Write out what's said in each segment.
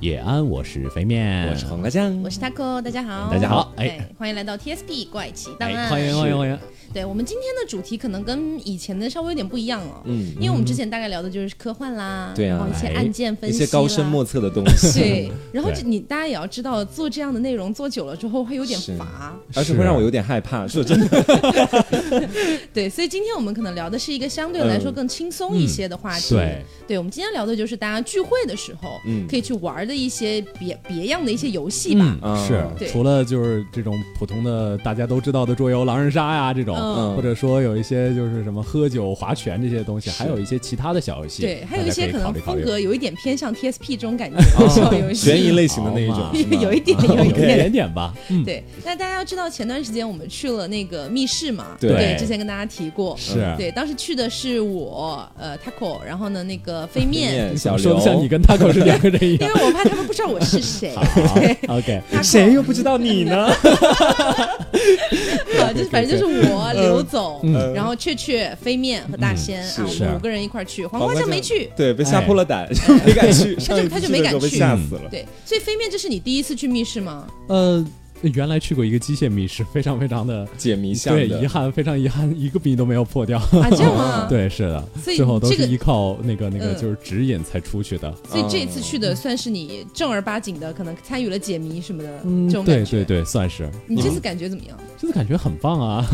叶安，我是肥面，我是黄瓜酱，我是 taco，大家好，大家好，哎，欢迎来到 TSP 怪奇档案，欢迎欢迎欢迎。对我们今天的主题可能跟以前的稍微有点不一样了，嗯，因为我们之前大概聊的就是科幻啦，对啊，一些案件分析，一些高深莫测的东西，对。然后你大家也要知道，做这样的内容做久了之后会有点乏，而且会让我有点害怕，说真的。对，所以今天我们可能聊的是一个相对来说更轻松一些的话题。对，对我们今天聊的就是大家聚会的时候，嗯，可以去玩的一些别别样的一些游戏吧。是，除了就是这种普通的大家都知道的桌游狼人杀呀这种，或者说有一些就是什么喝酒划拳这些东西，还有一些其他的小游戏。对，还有一些可能风格有一点偏向 TSP 这种感觉的小游戏，悬疑类型的那一种，有一点，有一点点吧。对，那大家要知道，前段时间我们去了那个密室嘛，对，之前跟大家提过，是对，当时去的是我，呃，Taco，然后呢，那个飞面，小说的像你跟 Taco 是两个人一样，因为我怕他们不知道我是谁。OK，谁又不知道你呢？好，就是反正就是我刘总，然后雀雀、飞面和大仙啊，我们五个人一块去，黄瓜酱没去，对，被吓破了胆，没敢去，他就他就没敢去，吓死了。对，所以飞面，这是你第一次去密室吗？呃。原来去过一个机械密室，非常非常的解谜像对，遗憾，非常遗憾，一个谜都没有破掉。啊，这样吗？对，是的，最后都是依靠那个那个就是指引才出去的。所以这次去的算是你正儿八经的，可能参与了解谜什么的这种感觉。对对对，算是。你这次感觉怎么样？这次感觉很棒啊！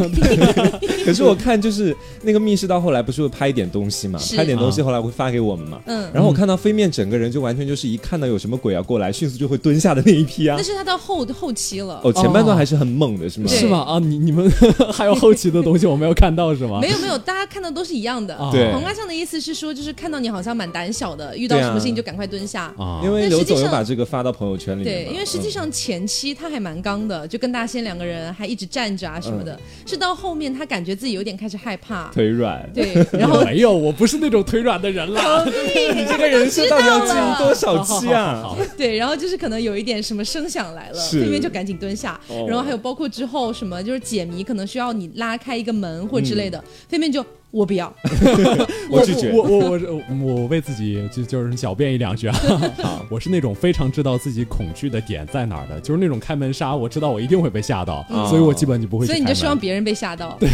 可是我看就是那个密室到后来不是会拍一点东西嘛？拍点东西后来会发给我们嘛？嗯。然后我看到飞面整个人就完全就是一看到有什么鬼要过来，迅速就会蹲下的那一批啊。那是他到后后期了。哦，前半段还是。很猛的是吗？是吗？啊，你 你们还有后期的东西我没有看到是吗？没有没有，大家看到都是一样的。对，黄瓜酱的意思是说，就是看到你好像蛮胆小的，遇到什么事情就赶快蹲下。啊，因为刘总又把这个发到朋友圈里。对，因为实际上前期他还蛮刚的，就跟大仙两个人还一直站着啊什么的。是到后面他感觉自己有点开始害怕，腿软。对，然后 没有，我不是那种腿软的人啦。你这个人设到底要经多少期啊？对，然后就是可能有一点什么声响来了，对面就赶紧蹲下。然后还有包括之后。什么就是解谜，可能需要你拉开一个门或之类的，对面就。我不要，我拒绝。我我我我为自己就就是狡辩一两句啊。我是那种非常知道自己恐惧的点在哪儿的，就是那种开门杀，我知道我一定会被吓到，所以我基本就不会。所以你就希望别人被吓到？对，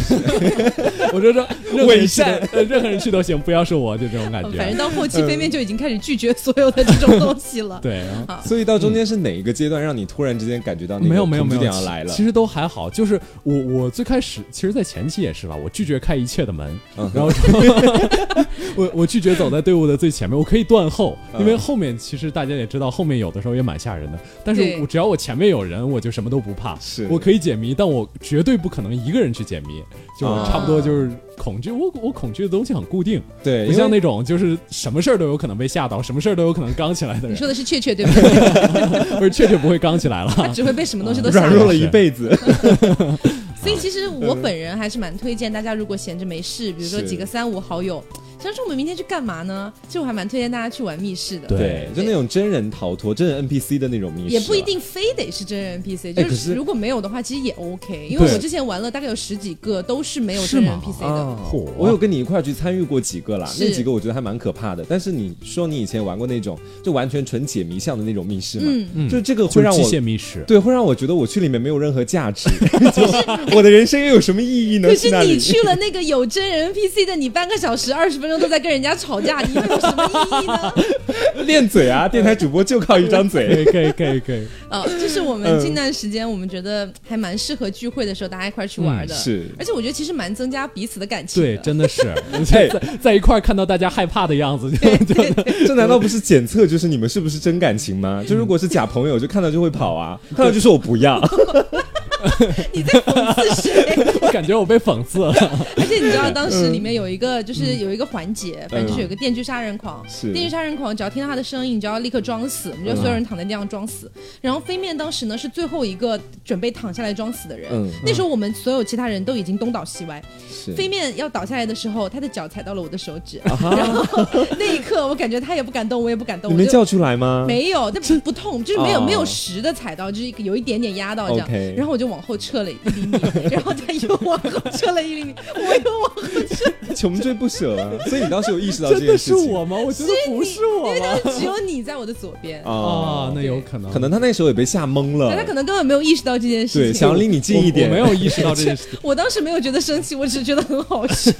我就说伪善，任何人去都行，不要是我，就这种感觉。反正到后期，飞面就已经开始拒绝所有的这种东西了。对，所以到中间是哪一个阶段让你突然之间感觉到没有没有没有要来了？其实都还好，就是我我最开始其实，在前期也是吧，我拒绝开一切的门。然后 我我拒绝走在队伍的最前面，我可以断后，因为后面其实大家也知道，后面有的时候也蛮吓人的。但是我只要我前面有人，我就什么都不怕。是我可以解谜，但我绝对不可能一个人去解谜，就差不多就是恐惧。我我恐惧的东西很固定，对，不像那种就是什么事儿都有可能被吓到，什么事儿都有可能刚起来的人。你说的是雀雀对不 对？不是雀雀不会刚起来了，他只会被什么东西都吓弱了一辈子。所以其实我本人还是蛮推荐大家，如果闲着没事，比如说几个三五好友。想说我们明天去干嘛呢？其实我还蛮推荐大家去玩密室的。对，就那种真人逃脱、真人 NPC 的那种密室。也不一定非得是真人 NPC，就是如果没有的话，其实也 OK。因为我之前玩了大概有十几个，都是没有真人 NPC 的。我有跟你一块去参与过几个啦，那几个我觉得还蛮可怕的。但是你说你以前玩过那种就完全纯解谜向的那种密室嘛？嗯就这个会让我机械密室，对，会让我觉得我去里面没有任何价值。我的人生又有什么意义呢？可是你去了那个有真人 NPC 的，你半个小时、二十分钟都在跟人家吵。架，你有什么意义呢？练嘴啊！电台主播就靠一张嘴，可以可以可以可以。呃，这是我们近段时间我们觉得还蛮适合聚会的时候，大家一块去玩的。是，而且我觉得其实蛮增加彼此的感情。对，真的是 在在一块看到大家害怕的样子，这难道不是检测就是你们是不是真感情吗？就如果是假朋友，就看到就会跑啊，看到就说我不要。你在讽刺谁？我 感觉我被讽刺了。而且你知道，当时里面有一个，就是有一个环节，反正就是有个电锯杀人狂。是电锯杀人狂，只要听到他的声音，你就要立刻装死，你就所有人躺在地上装死。然后飞面当时呢是最后一个准备躺下来装死的人。嗯。那时候我们所有其他人都已经东倒西歪。是。飞面要倒下来的时候，他的脚踩到了我的手指，然后那一刻我感觉他也不敢动，我也不敢动。你没叫出来吗？没有，但不不痛，就是没有没有实的踩到，就是有一点点压到这样。然后我就往后撤了一厘米，然后他又往后撤了一厘米，我又往后撤。穷追不舍啊！所以你当时有意识到这件事情？是我吗？我觉得不是我，因为当时只有你在我的左边 啊，那有可能，可能他那时候也被吓懵了，他可能根本没有意识到这件事情，对，想要离你近一点，没有意识到这件事。我当时没有觉得生气，我只是觉得很好笑。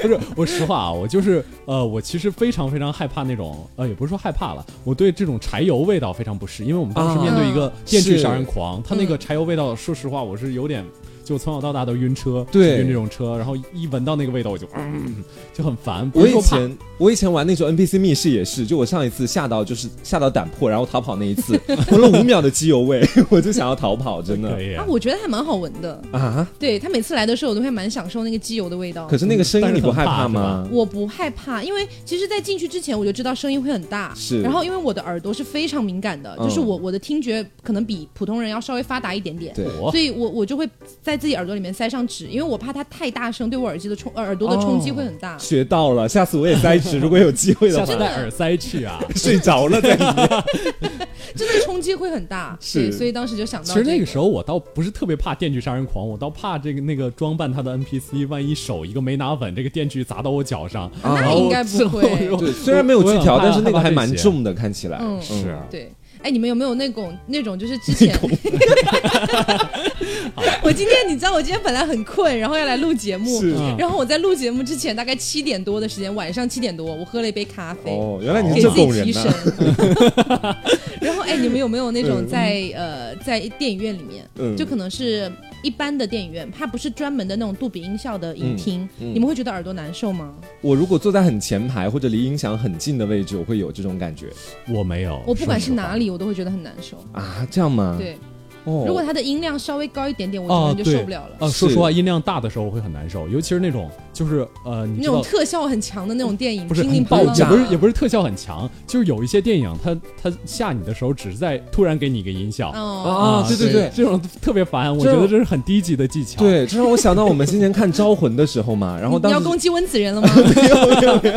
不是，我实话啊，我就是呃，我其实非常非常害怕那种呃，也不是说害怕了，我对这种柴油味道非常不适，因为我们当时面对一个电锯杀人狂，他那个柴油味道，说实话，我我是有点。就从小到大都晕车，对，晕这种车，然后一闻到那个味道我就，嗯，就很烦。我以前我以前玩那种 NPC 密室也是，就我上一次吓到就是吓到胆破，然后逃跑那一次，闻了五秒的机油味，我就想要逃跑，真的。啊，我觉得还蛮好闻的啊。对他每次来的时候，我都会蛮享受那个机油的味道。可是那个声音你不害怕吗？我不害怕，因为其实，在进去之前我就知道声音会很大。是。然后因为我的耳朵是非常敏感的，就是我我的听觉可能比普通人要稍微发达一点点。对。所以我我就会在自己耳朵里面塞。上纸，因为我怕它太大声，对我耳机的冲耳朵的冲击会很大。学到了，下次我也塞纸，如果有机会的话，戴耳塞去啊，睡着了在里面，真的冲击会很大。是，所以当时就想到，其实那个时候我倒不是特别怕电锯杀人狂，我倒怕这个那个装扮他的 NPC，万一手一个没拿稳，这个电锯砸到我脚上，那应该不会。对，虽然没有锯条，但是那个还蛮重的，看起来是。对。哎，你们有没有那种那种就是之前？我今天你知道，我今天本来很困，然后要来录节目，然后我在录节目之前大概七点多的时间，晚上七点多，我喝了一杯咖啡。哦，原来你是这人神。然后哎，你们有没有那种在呃在电影院里面，就可能是一般的电影院，它不是专门的那种杜比音效的影厅，你们会觉得耳朵难受吗？我如果坐在很前排或者离音响很近的位置，我会有这种感觉。我没有，我不管是哪里。我都会觉得很难受啊，这样吗？对。哦如果它的音量稍微高一点点，我可能就受不了了。啊，说实话，音量大的时候我会很难受，尤其是那种就是呃，那种特效很强的那种电影，不是爆炸，不是也不是特效很强，就是有一些电影，它它吓你的时候，只是在突然给你一个音效啊，对对对，这种特别烦，我觉得这是很低级的技巧。对，这让我想到我们今年看《招魂》的时候嘛，然后当你要攻击温子仁了吗？没有没有没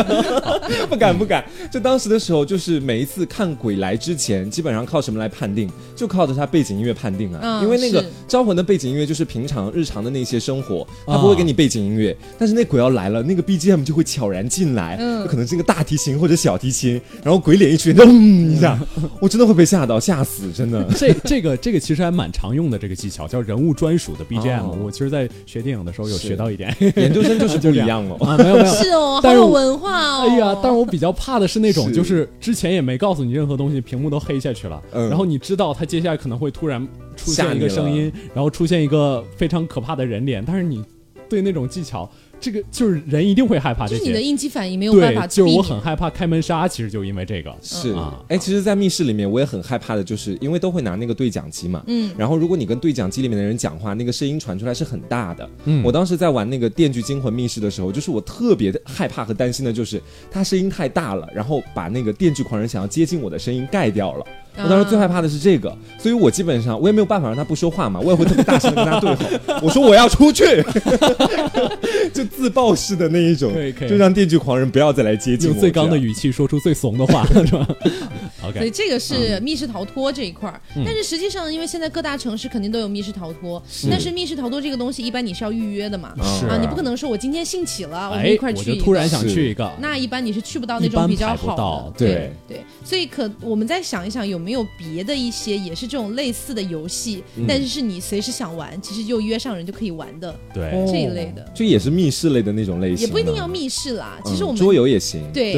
有，不敢不敢。就当时的时候，就是每一次看鬼来之前，基本上靠什么来判定？就靠着它背景音乐判定啊，因为那个。招魂的背景音乐就是平常日常的那些生活，他不会给你背景音乐，但是那鬼要来了，那个 BGM 就会悄然进来，嗯，可能是一个大提琴或者小提琴，然后鬼脸一出现，咚一下，我真的会被吓到，吓死，真的。这这个这个其实还蛮常用的这个技巧，叫人物专属的 BGM。我其实，在学电影的时候有学到一点，研究生就是不一样 了啊，没有没有，是哦，好有文化哦。哎呀，但是我比较怕的是那种，就是之前也没告诉你任何东西，屏幕都黑下去了，然后你知道他接下来可能会突然。出现一个声音，然后出现一个非常可怕的人脸，但是你对那种技巧，这个就是人一定会害怕这些。你的应激反应没有办法。就是我很害怕开门杀，其实就因为这个。是啊，哎，其实，在密室里面，我也很害怕的，就是因为都会拿那个对讲机嘛。嗯。然后，如果你跟对讲机里面的人讲话，那个声音传出来是很大的。嗯。我当时在玩那个《电锯惊魂》密室的时候，就是我特别的害怕和担心的，就是他声音太大了，然后把那个电锯狂人想要接近我的声音盖掉了。我当时最害怕的是这个，所以我基本上我也没有办法让他不说话嘛，我也会特别大声的跟他对吼，我说我要出去，就自爆式的那一种，就让电锯狂人不要再来接近，用最刚的语气说出最怂的话，是吧？OK，？所以这个是密室逃脱这一块儿，但是实际上，因为现在各大城市肯定都有密室逃脱，但是密室逃脱这个东西，一般你是要预约的嘛，啊，你不可能说我今天兴起了，我们一块去，突然想去一个，那一般你是去不到那种比较好的，对对，所以可我们再想一想，有没有别的一些也是这种类似的游戏，但是是你随时想玩，其实就约上人就可以玩的，对。这一类的，就也是密室类的那种类型，也不一定要密室啦，其实我们桌游也行，对，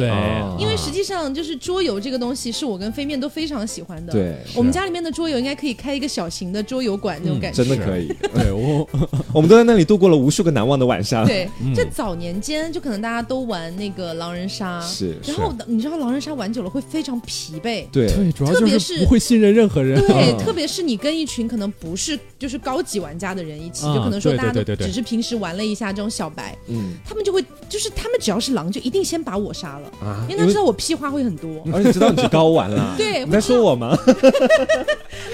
因为实际上就是桌游这个东西是我跟飞面都非常。喜欢的，对，我们家里面的桌游应该可以开一个小型的桌游馆那种感觉，真的可以。对我，我们都在那里度过了无数个难忘的晚上。对，这早年间就可能大家都玩那个狼人杀，是。然后你知道狼人杀玩久了会非常疲惫，对对，主要特别是不会信任任何人，对，特别是你跟一群可能不是就是高级玩家的人一起，就可能说大家都只是平时玩了一下这种小白，嗯，他们就会就是他们只要是狼就一定先把我杀了啊，因为他知道我屁话会很多，而且知道你是高玩了，对，你在说我吗？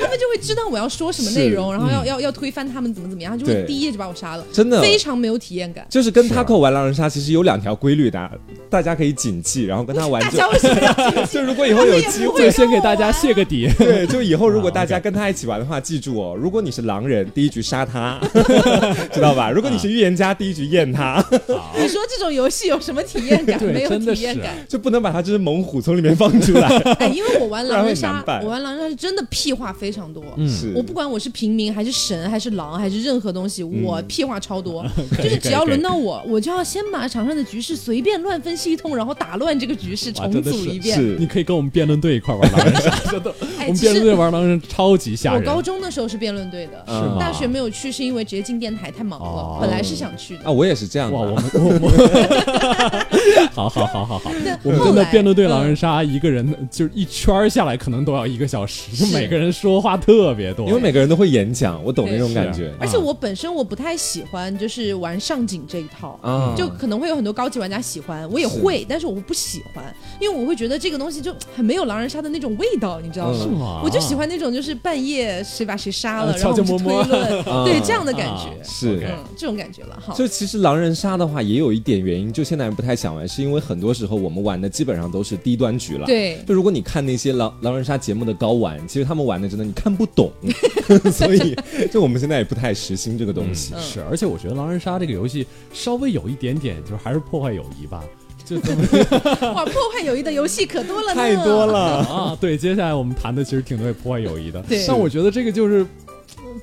他们就会知道我要说什么内容，然后要要要推翻他们怎么怎么样，就会第一页就把我杀了，真的非常没有体验感。就是跟他扣玩狼人杀，其实有两条规律的，大家可以谨记，然后跟他玩。大家为什么要谨记？就如果以后有机会，先给大家泄这个底。对，就以后如果大家 跟他一起玩的话，记住哦，如果你是狼人，第一局杀他，知道吧？如果你是预言家，第一局验他。你说这种游戏有什么体验感？没有体验感，就不能把他这只猛虎从里面放出来。哎，因为我玩狼人杀，我玩狼人杀是真的屁话非常多。嗯我不管我是平民还是神还是狼还是任何东西，我屁话超多。就是只要轮到我，我就要先把场上的局势随便乱分析一通，然后打乱这个局势，重组一遍。是，你可以跟我们辩论队一块玩狼人杀，我们辩论队玩狼人超级吓人。我高中的时候是辩论队的，是大学没有去，是因为直接进电台太忙了。本来是想去的啊，我也是这样。哇，我们 我们，好好好好好，我们真的辩论队狼人杀，一个人就是一圈下来可能都要一个小时，就每个人说话特别多，因为每个人都会演讲，我懂那种感觉。而且我本身我不太喜欢就是玩上井这一套，就可能会有很多高级玩家喜欢，我也会，但是我不喜欢，因为我会觉得这个东西就很没有狼人杀的那种味道，你知道吗？我就喜欢那种就是半夜谁把谁杀了，然后去推论，对这样的感觉是这种感觉了。哈，就其实狼人杀的话也有一点原因，就现在人不太想玩，是因为很多时候我们玩的基本上都是低端局了。对，就如果你看那些狼狼人杀节目的高玩，其实他们玩的真的你看不懂，所以就我们现在也不太实心这个东西。是，而且我觉得狼人杀这个游戏稍微有一点点，就是还是破坏友谊吧。就 哇，破坏友谊的游戏可多了，太多了 啊！对，接下来我们谈的其实挺多破坏友谊的，对，但我觉得这个就是。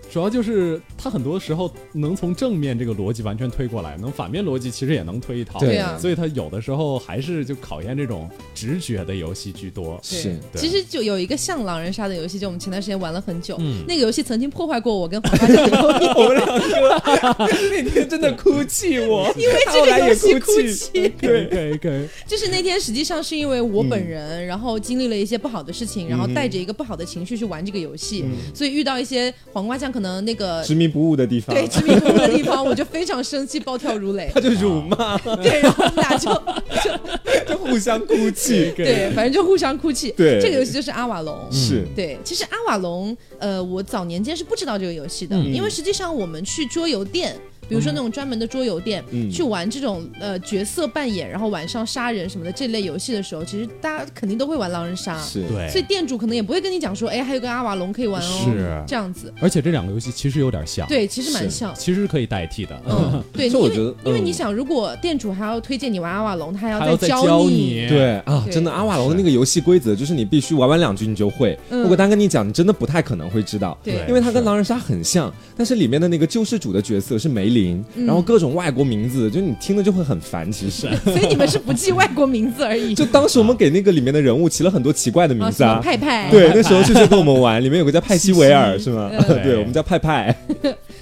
主要就是他很多时候能从正面这个逻辑完全推过来，能反面逻辑其实也能推一套。对呀，所以他有的时候还是就考验这种直觉的游戏居多。是，其实就有一个像狼人杀的游戏，就我们前段时间玩了很久，那个游戏曾经破坏过我跟黄花酱的 友谊。我们两个 那天真的哭泣，我因为这个游戏哭泣。对，可以，可以。就是那天实际上是因为我本人，然后经历了一些不好的事情，然后带着一个不好的情绪去玩这个游戏，所以遇到一些黄瓜酱可能那个。执迷不悟的地方，对执迷不悟的地方，我就非常生气，暴跳如雷。他就辱骂，对，然后我们俩就 就就互相哭泣，对，反正就互相哭泣。对，这个游戏就是阿瓦隆，是对。其实阿瓦隆，呃，我早年间是不知道这个游戏的，因为实际上我们去桌游店。比如说那种专门的桌游店，去玩这种呃角色扮演，然后晚上杀人什么的这类游戏的时候，其实大家肯定都会玩狼人杀，是。对，所以店主可能也不会跟你讲说，哎，还有个阿瓦隆可以玩哦，是。这样子。而且这两个游戏其实有点像，对，其实蛮像，其实可以代替的。嗯，对，因为因为你想，如果店主还要推荐你玩阿瓦隆，他还要再教你，对啊，真的阿瓦隆的那个游戏规则就是你必须玩完两局你就会，如果单跟你讲，你真的不太可能会知道，对，因为它跟狼人杀很像，但是里面的那个救世主的角色是梅林，然后各。种外国名字，就你听了就会很烦。其实，所以你们是不记外国名字而已。就当时我们给那个里面的人物起了很多奇怪的名字啊，派派。对，那时候就是跟我们玩，里面有个叫派西维尔，是吗？对，我们叫派派。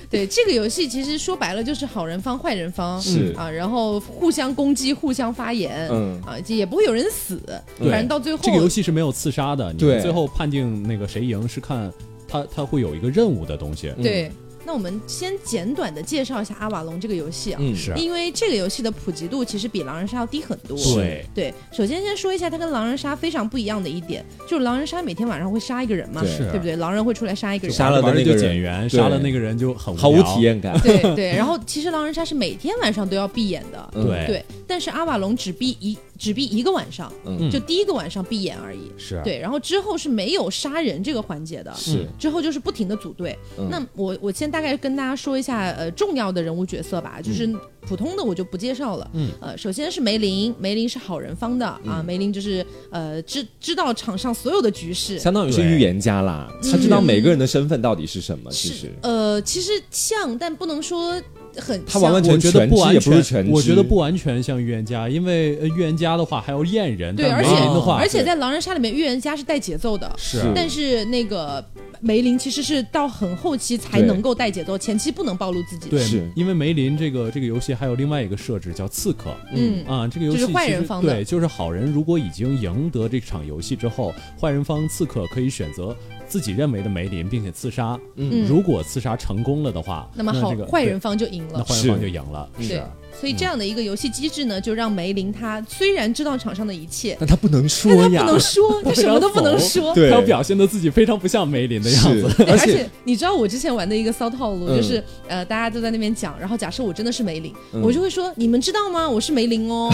对，这个游戏其实说白了就是好人方、坏人方，是啊，然后互相攻击、互相发言，嗯啊，也不会有人死。反正到最后，这个游戏是没有刺杀的。你最后判定那个谁赢是看他，他会有一个任务的东西。对。那我们先简短的介绍一下阿瓦隆这个游戏啊，嗯是，因为这个游戏的普及度其实比狼人杀要低很多。对对，首先先说一下它跟狼人杀非常不一样的一点，就是狼人杀每天晚上会杀一个人嘛，对不对？狼人会出来杀一个人，杀了那个就减员，杀了那个人就很毫无体验感。对对，然后其实狼人杀是每天晚上都要闭眼的，对对，但是阿瓦隆只闭一。只闭一个晚上，就第一个晚上闭眼而已。是啊对，然后之后是没有杀人这个环节的。是之后就是不停的组队。那我我先大概跟大家说一下呃重要的人物角色吧，就是普通的我就不介绍了。嗯呃，首先是梅林，梅林是好人方的啊，梅林就是呃知知道场上所有的局势，相当于是预言家啦，他知道每个人的身份到底是什么。其实呃其实像，但不能说。很，他完完全全不完全，我觉得不完全像预言家，因为预言家的话还要验人，对，而且的话，而且在狼人杀里面，预言家是带节奏的，是，但是那个梅林其实是到很后期才能够带节奏，前期不能暴露自己，对，因为梅林这个这个游戏还有另外一个设置叫刺客，嗯。啊，这个游戏是坏人方对，就是好人如果已经赢得这场游戏之后，坏人方刺客可以选择。自己认为的梅林，并且刺杀。嗯，如果刺杀成功了的话，那么好，坏人方就赢了。那坏人方就赢了。是。所以这样的一个游戏机制呢，就让梅林他虽然知道场上的一切，但他不能说呀，他不能说，他什么都不能说，他表现的自己非常不像梅林的样子。而且你知道我之前玩的一个骚套路，就是呃，大家都在那边讲，然后假设我真的是梅林，我就会说，你们知道吗？我是梅林哦，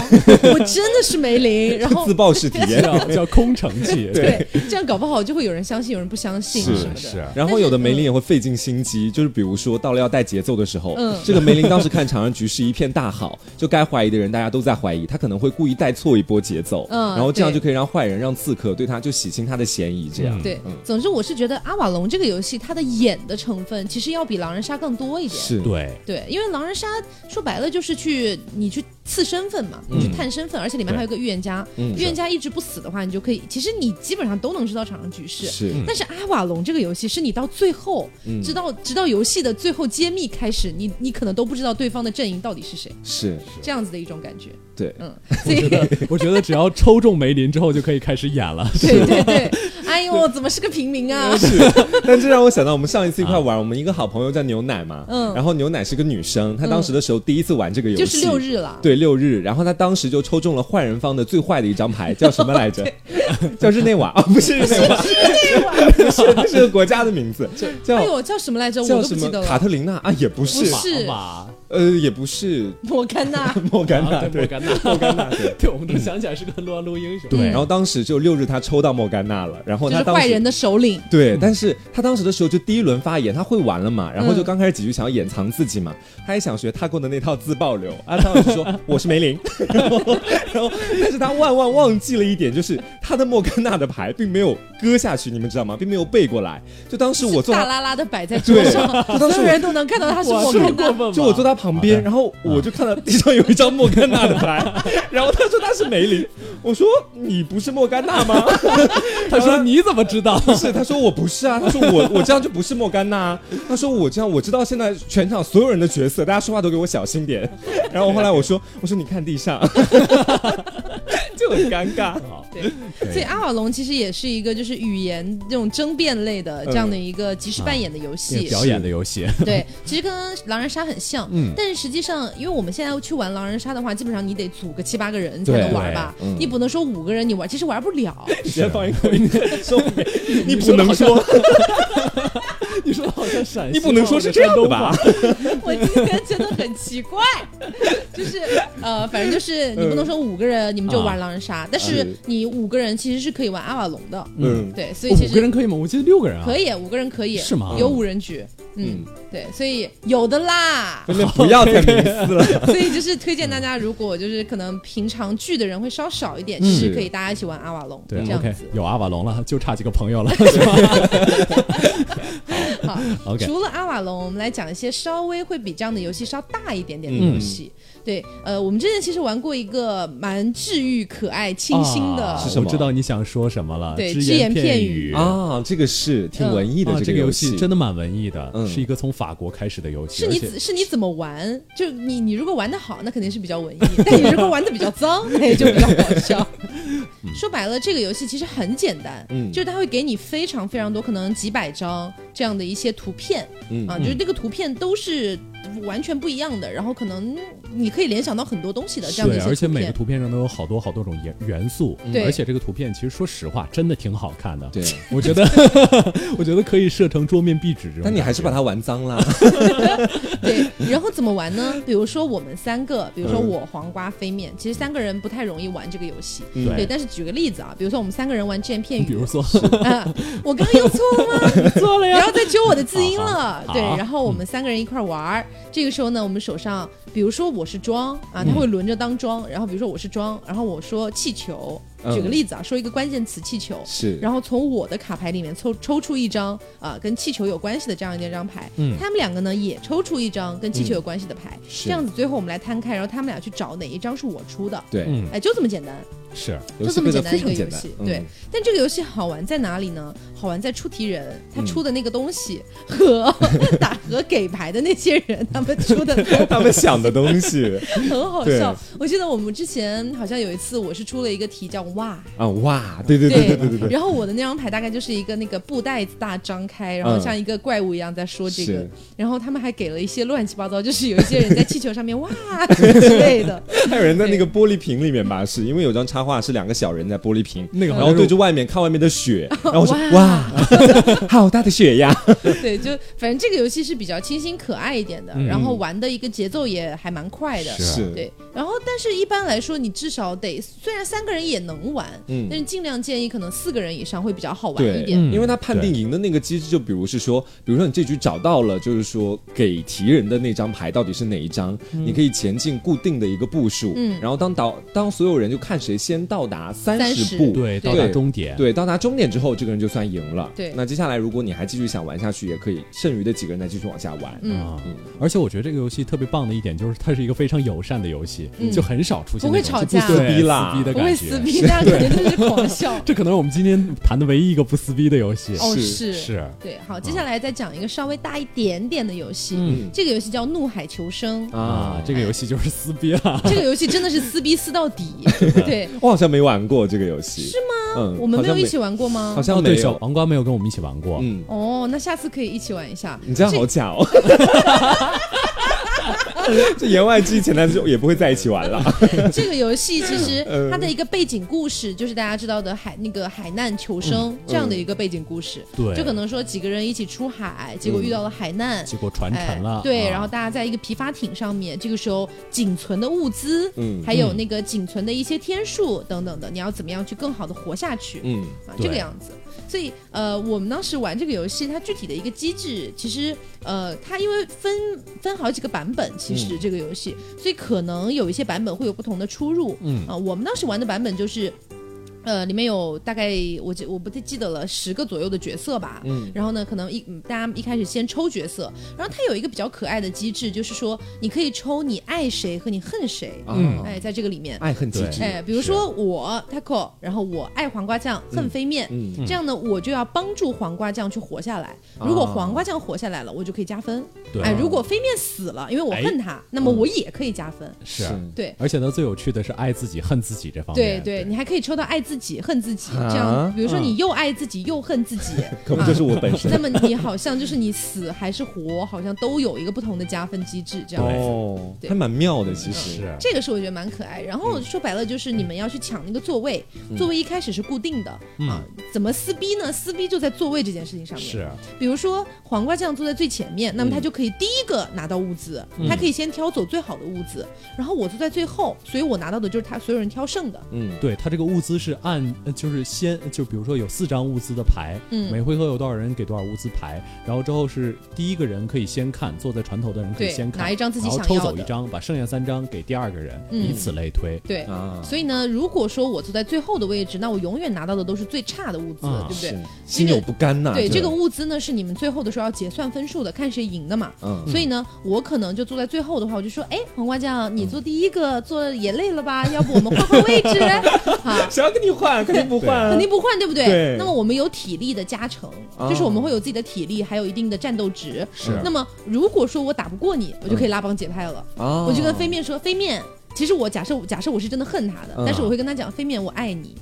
我真的是梅林。然后自爆式体验。叫空城计，对，这样搞不好就会有人相信，有人不相信什么的。然后有的梅林也会费尽心机，就是比如说到了要带节奏的时候，这个梅林当时看场上局势一片大好，就该。怀疑的人，大家都在怀疑他可能会故意带错一波节奏，嗯，然后这样就可以让坏人、让刺客对他就洗清他的嫌疑，这样对。总之，我是觉得阿瓦隆这个游戏它的演的成分其实要比狼人杀更多一点，是对对，因为狼人杀说白了就是去你去。刺身份嘛，你去探身份，而且里面还有个预言家，预言家一直不死的话，你就可以，其实你基本上都能知道场上局势。是，但是阿瓦隆这个游戏是你到最后，直到直到游戏的最后揭秘开始，你你可能都不知道对方的阵营到底是谁。是。这样子的一种感觉。对，嗯，我觉得我觉得只要抽中梅林之后就可以开始演了。对对对，哎呦，怎么是个平民啊？是，但这让我想到我们上一次一块玩，我们一个好朋友叫牛奶嘛，嗯，然后牛奶是个女生，她当时的时候第一次玩这个游戏，就是六日了，对，六日，然后她。当时就抽中了坏人方的最坏的一张牌，叫什么来着？叫日内瓦。啊，不是日内瓦，是 是个国家的名字，叫哎呦叫什么来着？我都不记得了。卡特琳娜？啊，也不是，不是。呃，也不是。莫甘娜，莫甘娜，莫甘娜，莫甘娜，对，我们都想起来是个撸啊撸英雄。对，然后当时就六日他抽到莫甘娜了，然后他坏人的首领。对，但是他当时的时候就第一轮发言，他会玩了嘛，然后就刚开始几句想要掩藏自己嘛，他也想学他过的那套自爆流啊，他就说我是梅林，然后，然后，但是他万万忘记了一点，就是他的莫甘娜的牌并没有割下去，你们知道吗？并没有背过来，就当时我坐大拉拉的摆在桌上，所有人都能看到他是莫甘娜，就我坐他旁边，然后。我就看到地上有一张莫甘娜的牌，然后他说他是梅林，我说你不是莫甘娜吗？他说你怎么知道？不是，他说我不是啊，他说我我这样就不是莫甘娜。他说我这样我知道现在全场所有人的角色，大家说话都给我小心点。然后后来我说我说你看地上。就很尴尬，对，所以阿瓦隆其实也是一个就是语言这种争辩类的这样的一个即时扮演的游戏，表演的游戏。对，其实跟狼人杀很像，嗯，但是实际上，因为我们现在要去玩狼人杀的话，基本上你得组个七八个人才能玩吧，你不能说五个人你玩，其实玩不了。先放一口音，说你不能说。你说的好像陕西，你不能说是这样的吧？我 今天真的很奇怪，就是呃，反正就是你不能说五个人你们就玩狼人杀，但是你五个人其实是可以玩阿瓦隆的。嗯，对，所以其实五个人可以吗？我记得六个人啊，可以，五个人可以，是吗？有五人局。嗯，对，所以有的啦，不要太迷思了。所以就是推荐大家，如果就是可能平常聚的人会稍少一点，其实可以大家一起玩阿瓦隆。对，OK，有阿瓦隆了，就差几个朋友了。好，OK。除了阿瓦隆，我们来讲一些稍微会比这样的游戏稍大一点点的游戏。对，呃，我们之前其实玩过一个蛮治愈、可爱、清新的，是什么？知道你想说什么了？对，只言片语啊，这个是挺文艺的。这个游戏真的蛮文艺的，是一个从法国开始的游戏。是你是你怎么玩？就你你如果玩的好，那肯定是比较文艺；但你如果玩的比较脏，那也就比较搞笑。说白了，这个游戏其实很简单，嗯，就是它会给你非常非常多，可能几百张这样的一些图片，嗯。啊，就是那个图片都是。完全不一样的，然后可能你可以联想到很多东西的这样的对，而且每个图片上都有好多好多种元元素，对，而且这个图片其实说实话真的挺好看的，对，我觉得 我觉得可以设成桌面壁纸，但你还是把它玩脏了，对，然后怎么玩呢？比如说我们三个，比如说我黄瓜飞面，其实三个人不太容易玩这个游戏，对，但是举个例子啊，比如说我们三个人玩只言片语，比如说。啊，我刚刚又错了吗？错了呀，不要再揪我的字音了，对，然后我们三个人一块玩。这个时候呢，我们手上，比如说我是装啊，他会轮着当装。然后比如说我是装，然后我说气球，举个例子啊，说一个关键词气球，是。然后从我的卡牌里面抽抽出一张啊跟气球有关系的这样一张牌，嗯，他们两个呢也抽出一张跟气球有关系的牌，这样子最后我们来摊开，然后他们俩去找哪一张是我出的，对，哎，就这么简单。是，就这么简单一个游戏，对。但这个游戏好玩在哪里呢？好玩在出题人他出的那个东西和 打和给牌的那些人他们出的，他们想的东西很好笑。我记得我们之前好像有一次，我是出了一个题叫“我哇啊哇，对对对对对对对。然后我的那张牌大概就是一个那个布袋子大张开，然后像一个怪物一样在说这个。然后他们还给了一些乱七八糟，就是有一些人在气球上面哇 之类的。还有人在那个玻璃瓶里面吧，是因为有张插画是两个小人在玻璃瓶，那个然后对着外面看外面的雪，然后说哇，好大的雪呀。对，就反正这个游戏是比较清新可爱一点的，然后玩的一个节奏也还蛮快的。是，对。然后，但是一般来说，你至少得，虽然三个人也能玩，嗯，但是尽量建议可能四个人以上会比较好玩一点。因为他判定赢的那个机制，就比如是说，比如说你这局找到了，就是说给提人的那张牌到底是哪一张，你可以前进固定的一个步数，嗯，然后当到当所有人就看谁先到达三十步，对，到达终点，对，到达终点之后，这个人就算赢了。对，那接下来如果你还继续想玩下去，也可以，剩余的几个人再继续往下玩。嗯，嗯。而且我觉得这个游戏特别棒的一点就是它是一个非常友善的游戏，就很少出现。不会吵架，撕逼啦，不会撕逼，大家肯定都是狂笑。这可能是我们今天谈的唯一一个不撕逼的游戏。哦，是是，对。好，接下来再讲一个稍微大一点点的游戏。嗯，这个游戏叫《怒海求生》啊，这个游戏就是撕逼了。这个游戏真的是撕逼撕到底。对，我好像没玩过这个游戏。是吗？嗯，我们没有一起玩过吗？好像没有。黄瓜没有跟我们一起玩过。嗯，哦，那下次可以一起玩一下。你这样好假哦。这言外之意，前男友也不会在一起玩了。这个游戏其实 它的一个背景故事，就是大家知道的海那个海难求生这样的一个背景故事。对，就可能说几个人一起出海，结果遇到了海难，结果船沉了。对，然后大家在一个皮筏艇上面，这个时候仅存的物资，嗯，还有那个仅存的一些天数等等的，你要怎么样去更好的活下去？嗯，啊，这个样子。所以，呃，我们当时玩这个游戏，它具体的一个机制，其实，呃，它因为分分好几个版本，其实这个游戏，所以可能有一些版本会有不同的出入。嗯，啊，我们当时玩的版本就是。呃，里面有大概我记我不太记得了十个左右的角色吧。嗯。然后呢，可能一大家一开始先抽角色，然后它有一个比较可爱的机制，就是说你可以抽你爱谁和你恨谁。嗯。哎，在这个里面。爱恨机制。哎，比如说我 taco，然后我爱黄瓜酱，恨飞面。嗯。这样呢，我就要帮助黄瓜酱去活下来。如果黄瓜酱活下来了，我就可以加分。对。哎，如果飞面死了，因为我恨他，那么我也可以加分。是。对。而且呢，最有趣的是爱自己恨自己这方面。对对，你还可以抽到爱自。自己恨自己，这样，比如说你又爱自己又恨自己，可不就是我本身？那么你好像就是你死还是活，好像都有一个不同的加分机制，这样哦，还蛮妙的，其实这个是我觉得蛮可爱。然后说白了就是你们要去抢那个座位，座位一开始是固定的啊，怎么撕逼呢？撕逼就在座位这件事情上面。是，比如说黄瓜酱坐在最前面，那么他就可以第一个拿到物资，他可以先挑走最好的物资，然后我坐在最后，所以我拿到的就是他所有人挑剩的。嗯，对他这个物资是按就是。先就比如说有四张物资的牌，嗯，每回合有多少人给多少物资牌，然后之后是第一个人可以先看，坐在船头的人可以先看拿一张自己想要的，抽走一张，把剩下三张给第二个人，以此类推。对，所以呢，如果说我坐在最后的位置，那我永远拿到的都是最差的物资，对不对？心有不甘呐。对，这个物资呢是你们最后的时候要结算分数的，看谁赢的嘛。嗯，所以呢，我可能就坐在最后的话，我就说，哎，黄瓜酱，你坐第一个坐也累了吧？要不我们换换位置？好，想要跟你换？肯定不换，肯定不换，对不对？对，那么我们有体力的加成，就是我们会有自己的体力，还有一定的战斗值。是，那么如果说我打不过你，我就可以拉帮结派了。我就跟飞面说，飞面。其实我假设假设我是真的恨他的，但是我会跟他讲飞面我爱你，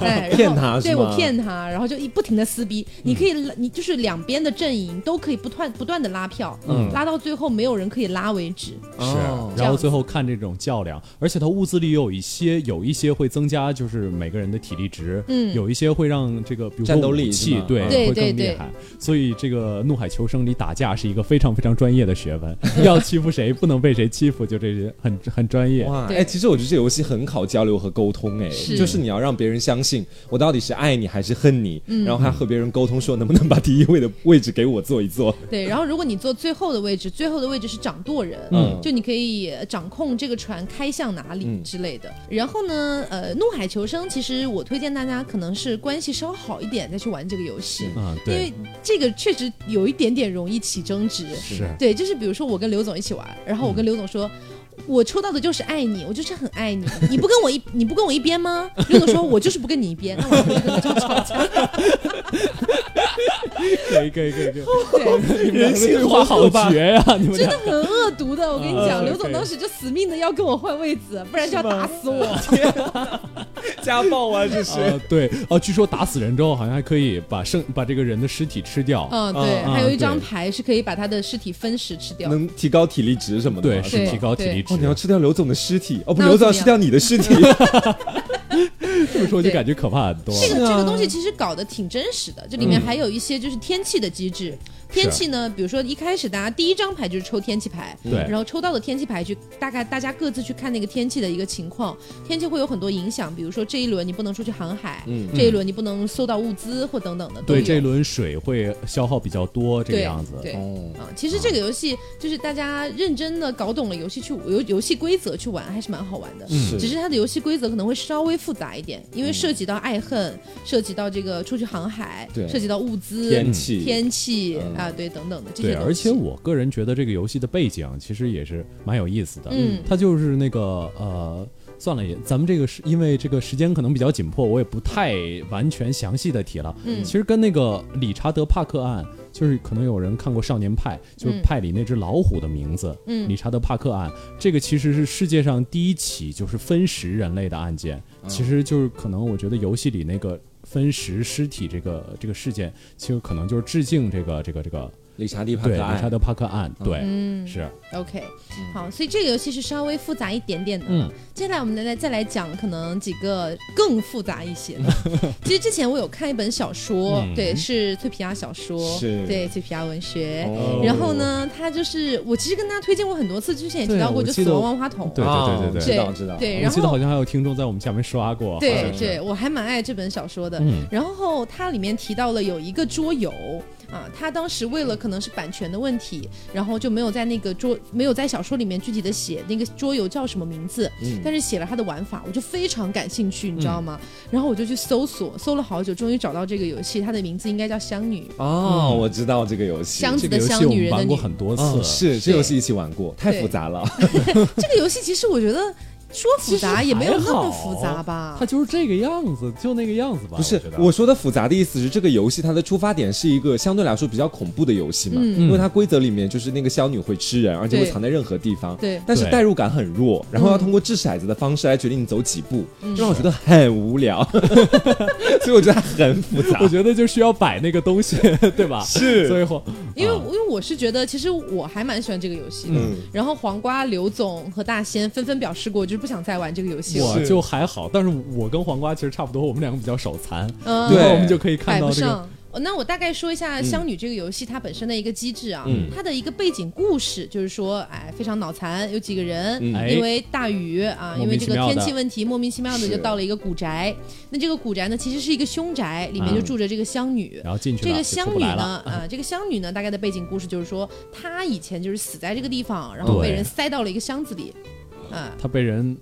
哎，骗他，对我骗他，然后就一不停的撕逼。你可以你就是两边的阵营都可以不断不断的拉票，拉到最后没有人可以拉为止。是，然后最后看这种较量，而且他物资里有一些有一些会增加就是每个人的体力值，嗯，有一些会让这个比如说武器对会更厉害。所以这个怒海求生里打架是一个非常非常专业的学问，要欺负谁不能被谁欺负，就这些很很专业。哇，哎，其实我觉得这游戏很考交流和沟通，哎，就是你要让别人相信我到底是爱你还是恨你，然后还和别人沟通说能不能把第一位的位置给我坐一坐。对，然后如果你坐最后的位置，最后的位置是掌舵人，嗯，就你可以掌控这个船开向哪里之类的。然后呢，呃，怒海求生，其实我推荐大家可能是关系稍好一点再去玩这个游戏，嗯，对，因为这个确实有一点点容易起争执，是对，就是比如说我跟刘总一起玩，然后我跟刘总说。我抽到的就是爱你，我就是很爱你。你不跟我一，你不跟我一边吗？刘总说，我就是不跟你一边，那我跟你就吵架。可以可以可以可以，人性化好绝呀！你们真的很恶毒的，我跟你讲，刘总当时就死命的要跟我换位子，不然就要打死我。家暴啊，这是对哦。据说打死人之后，好像还可以把剩把这个人的尸体吃掉。嗯，对，还有一张牌是可以把他的尸体分食吃掉，能提高体力值什么的。对，是提高体力值。哦，你要吃掉刘总的尸体，哦不，刘总要吃掉你的尸体。这么说就感觉可怕很多。这个这个东西其实搞得挺真实的，这里面还有一些就是天气的机制。天气呢？比如说一开始大家第一张牌就是抽天气牌，对，然后抽到的天气牌去大概大家各自去看那个天气的一个情况，天气会有很多影响，比如说这一轮你不能出去航海，嗯，这一轮你不能搜到物资或等等的，对，这一轮水会消耗比较多，这个样子，对，啊，其实这个游戏就是大家认真的搞懂了游戏去游游戏规则去玩还是蛮好玩的，嗯，只是它的游戏规则可能会稍微复杂一点，因为涉及到爱恨，涉及到这个出去航海，对，涉及到物资、天气、天气啊，对，等等的。对，而且我个人觉得这个游戏的背景其实也是蛮有意思的。嗯，它就是那个呃，算了也，咱们这个是因为这个时间可能比较紧迫，我也不太完全详细的提了。嗯，其实跟那个理查德帕克案，就是可能有人看过《少年派》，就是派里那只老虎的名字。嗯，理查德帕克案，这个其实是世界上第一起就是分食人类的案件。其实就是可能我觉得游戏里那个分食尸体这个这个事件，其实可能就是致敬这个这个这个。理查迪帕克案，理查德帕克案，对，嗯，是 OK，好，所以这个游戏是稍微复杂一点点的。嗯，接下来我们来来再来讲可能几个更复杂一些的。其实之前我有看一本小说，对，是脆皮鸭小说，是对脆皮鸭文学。然后呢，他就是我其实跟大家推荐过很多次，之前也提到过，就死亡万花筒。对对对对对，知道知道。对，然后记得好像还有听众在我们下面刷过。对对，我还蛮爱这本小说的。然后它里面提到了有一个桌游。啊，他当时为了可能是版权的问题，然后就没有在那个桌没有在小说里面具体的写那个桌游叫什么名字，但是写了他的玩法，我就非常感兴趣，你知道吗？然后我就去搜索，搜了好久，终于找到这个游戏，它的名字应该叫香女。哦，我知道这个游戏，箱子的香，女人的女。玩过很多次，是这游戏一起玩过，太复杂了。这个游戏其实我觉得。说复杂也没有那么复杂吧，它就是这个样子，就那个样子吧。不是，我说的复杂的意思是，这个游戏它的出发点是一个相对来说比较恐怖的游戏嘛，因为它规则里面就是那个枭女会吃人，而且会藏在任何地方。对。但是代入感很弱，然后要通过掷骰子的方式来决定你走几步，让我觉得很无聊。所以我觉得它很复杂。我觉得就需要摆那个东西，对吧？是。所以，因为因为我是觉得，其实我还蛮喜欢这个游戏的。嗯。然后黄瓜、刘总和大仙纷纷表示过，就是。不想再玩这个游戏了，我就还好，但是我跟黄瓜其实差不多，我们两个比较手残，对，我们就可以看到这个。那我大概说一下《香女》这个游戏它本身的一个机制啊，它的一个背景故事就是说，哎，非常脑残，有几个人因为大雨啊，因为这个天气问题，莫名其妙的就到了一个古宅。那这个古宅呢，其实是一个凶宅，里面就住着这个香女。然后进去这个香女呢，啊，这个香女呢，大概的背景故事就是说，她以前就是死在这个地方，然后被人塞到了一个箱子里。啊，她被人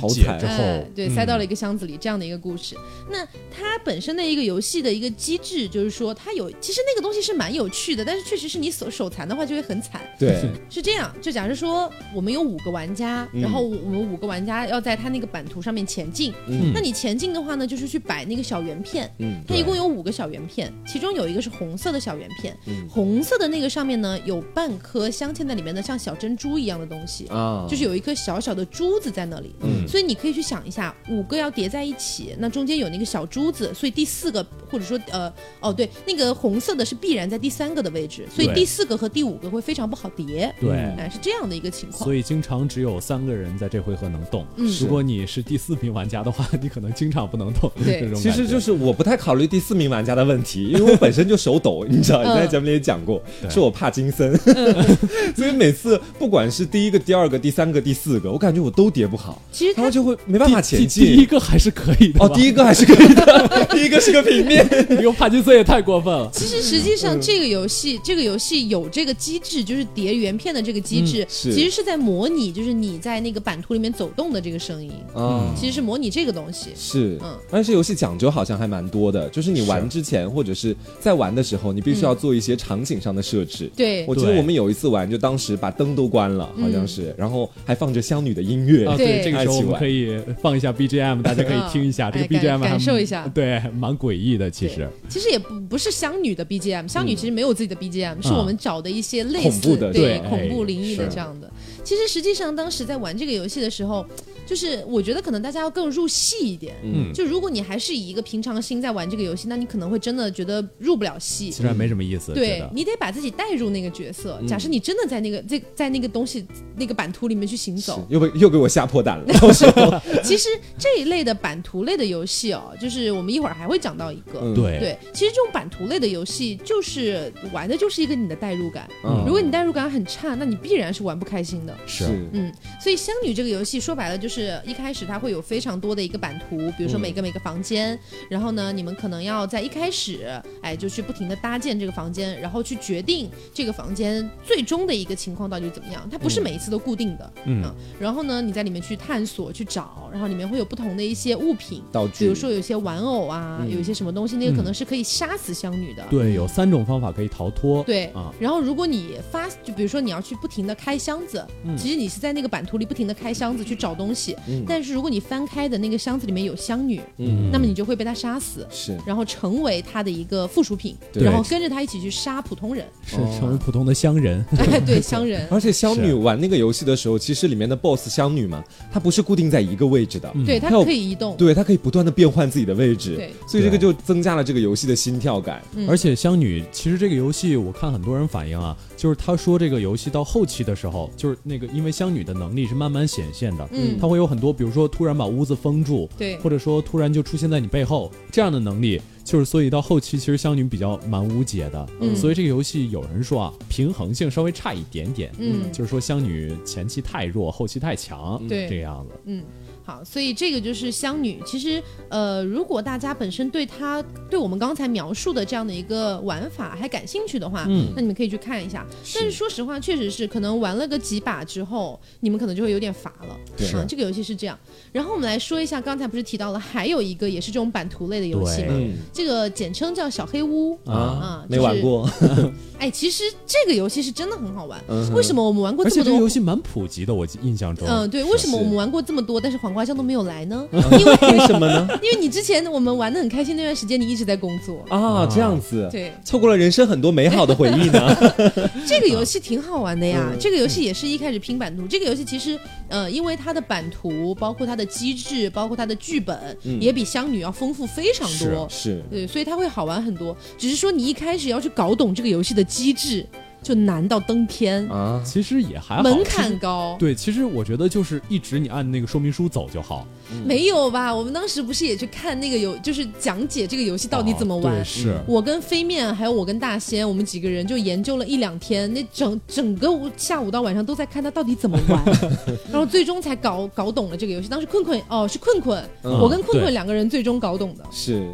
好惨之后，对，塞到了一个箱子里，这样的一个故事。那它本身的一个游戏的一个机制，就是说它有，其实那个东西是蛮有趣的，但是确实是你手手残的话就会很惨。对，是这样。就假设说我们有五个玩家，然后我们五个玩家要在它那个版图上面前进。嗯。那你前进的话呢，就是去摆那个小圆片。嗯。它一共有五个小圆片，其中有一个是红色的小圆片。嗯。红色的那个上面呢，有半颗镶嵌在里面的像小珍珠一样的东西。啊。就是有一颗小小的珠子在那里。嗯。所以你可以去想一下，五个要叠在一起，那中间有那个小珠子，所以第四个或者说呃哦对，那个红色的是必然在第三个的位置，所以第四个和第五个会非常不好叠。对，哎是这样的一个情况。所以经常只有三个人在这回合能动。嗯，如果你是第四名玩家的话，你可能经常不能动。对，其实就是我不太考虑第四名玩家的问题，因为我本身就手抖，你知道，你在节目里也讲过，是我怕金森，所以每次不管是第一个、第二个、第三个、第四个，我感觉我都叠不好。其实他就会没办法。前进，第一个还是可以的哦，第一个还是可以的，第一个是个平面，你用帕金森也太过分了。其实实际上这个游戏，这个游戏有这个机制，就是叠圆片的这个机制，其实是在模拟，就是你在那个版图里面走动的这个声音啊，其实是模拟这个东西。是，嗯，但是游戏讲究好像还蛮多的，就是你玩之前或者是在玩的时候，你必须要做一些场景上的设置。对，我记得我们有一次玩，就当时把灯都关了，好像是，然后还放着香女的音乐，对，这个时候我们可以放。一下 BGM，大家可以听一下这个 BGM，感受一下，对，蛮诡异的。其实，其实也不不是香女的 BGM，香女其实没有自己的 BGM，是我们找的一些类似对恐怖灵异的这样的。其实实际上当时在玩这个游戏的时候。就是我觉得可能大家要更入戏一点，嗯，就如果你还是以一个平常心在玩这个游戏，那你可能会真的觉得入不了戏，其实没什么意思。对你得把自己带入那个角色。假设你真的在那个在在那个东西那个版图里面去行走，又被又给我吓破胆了。其实这一类的版图类的游戏哦，就是我们一会儿还会讲到一个，对对，其实这种版图类的游戏就是玩的就是一个你的代入感。如果你代入感很差，那你必然是玩不开心的。是，嗯，所以香女这个游戏说白了就是。一开始它会有非常多的一个版图，比如说每个每个房间，然后呢，你们可能要在一开始，哎，就去不停的搭建这个房间，然后去决定这个房间最终的一个情况到底怎么样。它不是每一次都固定的，嗯。然后呢，你在里面去探索去找，然后里面会有不同的一些物品道具，比如说有些玩偶啊，有一些什么东西，那个可能是可以杀死香女的。对，有三种方法可以逃脱。对啊。然后如果你发，就比如说你要去不停的开箱子，其实你是在那个版图里不停的开箱子去找东西。但是如果你翻开的那个箱子里面有香女，嗯，那么你就会被她杀死，是，然后成为她的一个附属品，然后跟着她一起去杀普通人，是成为普通的香人，哎，对，香人。而且香女玩那个游戏的时候，其实里面的 BOSS 香女嘛，她不是固定在一个位置的，对，她可以移动，对，她可以不断的变换自己的位置，对，所以这个就增加了这个游戏的心跳感。而且香女其实这个游戏，我看很多人反映啊，就是他说这个游戏到后期的时候，就是那个因为香女的能力是慢慢显现的，嗯，她会有很多。比如说，突然把屋子封住，对，或者说突然就出现在你背后，这样的能力，就是所以到后期其实香女比较蛮无解的，嗯，所以这个游戏有人说啊，平衡性稍微差一点点，嗯，就是说香女前期太弱，后期太强，对，这个样子，嗯。好，所以这个就是香女。其实，呃，如果大家本身对她对我们刚才描述的这样的一个玩法还感兴趣的话，嗯，那你们可以去看一下。但是说实话，确实是可能玩了个几把之后，你们可能就会有点乏了。对，这个游戏是这样。然后我们来说一下，刚才不是提到了还有一个也是这种版图类的游戏吗？这个简称叫小黑屋啊啊，没玩过。哎，其实这个游戏是真的很好玩。为什么我们玩过这么多？而且这个游戏蛮普及的，我印象中。嗯，对。为什么我们玩过这么多，但是黄瓜酱都没有来呢？因为 为什么呢？因为你之前我们玩的很开心那段时间，你一直在工作啊，这样子。对，错过了人生很多美好的回忆呢。这个游戏挺好玩的呀。这个游戏也是一开始拼版图。这个游戏其实，呃，因为它的版图，包括它的机制，包括它的剧本，也比香女要丰富非常多。是，对，所以它会好玩很多。只是说你一开始要去搞懂这个游戏的机制。就难到登天啊！其实也还好，门槛高。对，其实我觉得就是一直你按那个说明书走就好。没有吧？我们当时不是也去看那个游，就是讲解这个游戏到底怎么玩。是。我跟飞面还有我跟大仙，我们几个人就研究了一两天，那整整个下午到晚上都在看他到底怎么玩，然后最终才搞搞懂了这个游戏。当时困困哦是困困，我跟困困两个人最终搞懂的。是。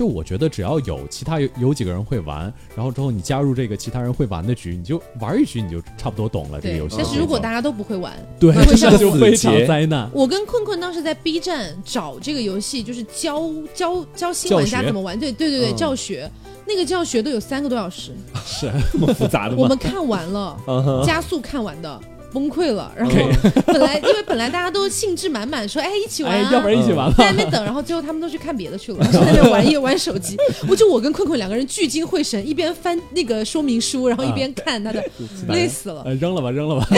就我觉得，只要有其他有有几个人会玩，然后之后你加入这个其他人会玩的局，你就玩一局，你就差不多懂了这个游戏。但是如果大家都不会玩，对，这就非常灾难。我跟困困当时在 B 站找这个游戏，就是教教教新玩家怎么玩。对对对对，教学那个教学都有三个多小时，是这么复杂的吗？我们看完了，加速看完的。崩溃了，然后本来因为本来大家都兴致满满，说哎一起玩，要不然一起玩，在那边等，然后最后他们都去看别的去了，在那边 玩一玩手机。我就我跟困困两个人聚精会神，一边翻那个说明书，然后一边看他的，累死了。扔了吧，扔了吧。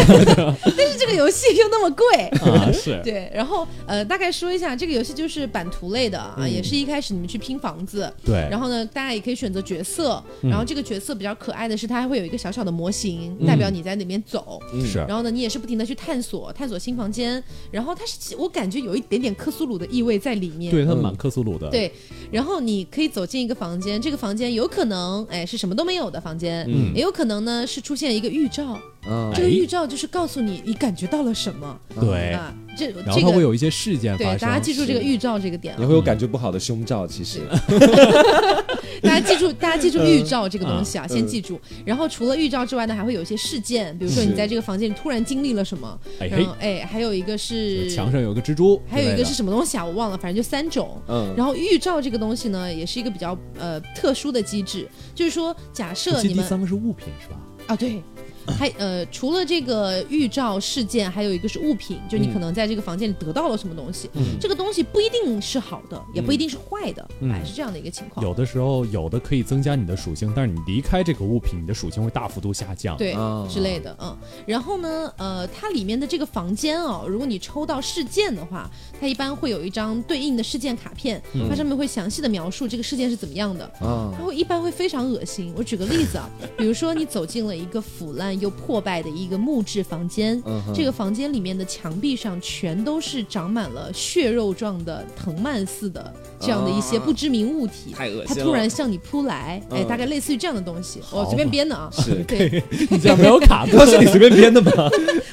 但是这个游戏又那么贵啊，是对。然后呃，大概说一下，这个游戏就是版图类的啊，也是一开始你们去拼房子，对。然后呢，大家也可以选择角色，然后这个角色比较可爱的是，它还会有一个小小的模型，代表你在哪边走，是。然后呢，你也是不停的去。探索探索新房间，然后它是我感觉有一点点克苏鲁的意味在里面，对，它蛮克苏鲁的。对，然后你可以走进一个房间，这个房间有可能哎是什么都没有的房间，嗯，也有可能呢是出现一个预兆，这个预兆就是告诉你你感觉到了什么，对啊，这然后它会有一些事件发生，大家记住这个预兆这个点，你会有感觉不好的胸罩，其实。大家记住，大家记住预兆这个东西啊，先记住。然后除了预兆之外呢，还会有一些事件，比如说你在这个房间里突然经历了什么。然后哎，还有一个是墙上有个蜘蛛，还有一个是什么东西啊？我忘了，反正就三种。嗯。然后预兆这个东西呢，也是一个比较呃特殊的机制，就是说假设你们第三个是物品是吧？啊，对。还呃，除了这个预兆事件，还有一个是物品，就你可能在这个房间里得到了什么东西，这个东西不一定是好的，也不一定是坏的，哎，是这样的一个情况。有的时候有的可以增加你的属性，但是你离开这个物品，你的属性会大幅度下降，对之类的，嗯。然后呢，呃，它里面的这个房间哦，如果你抽到事件的话，它一般会有一张对应的事件卡片，它上面会详细的描述这个事件是怎么样的，它会一般会非常恶心。我举个例子啊，比如说你走进了一个腐烂又破败的一个木质房间，这个房间里面的墙壁上全都是长满了血肉状的藤蔓似的这样的一些不知名物体，太恶心了。它突然向你扑来，哎，大概类似于这样的东西，我随便编的啊，是，对，你这样没有卡，不是你随便编的吗？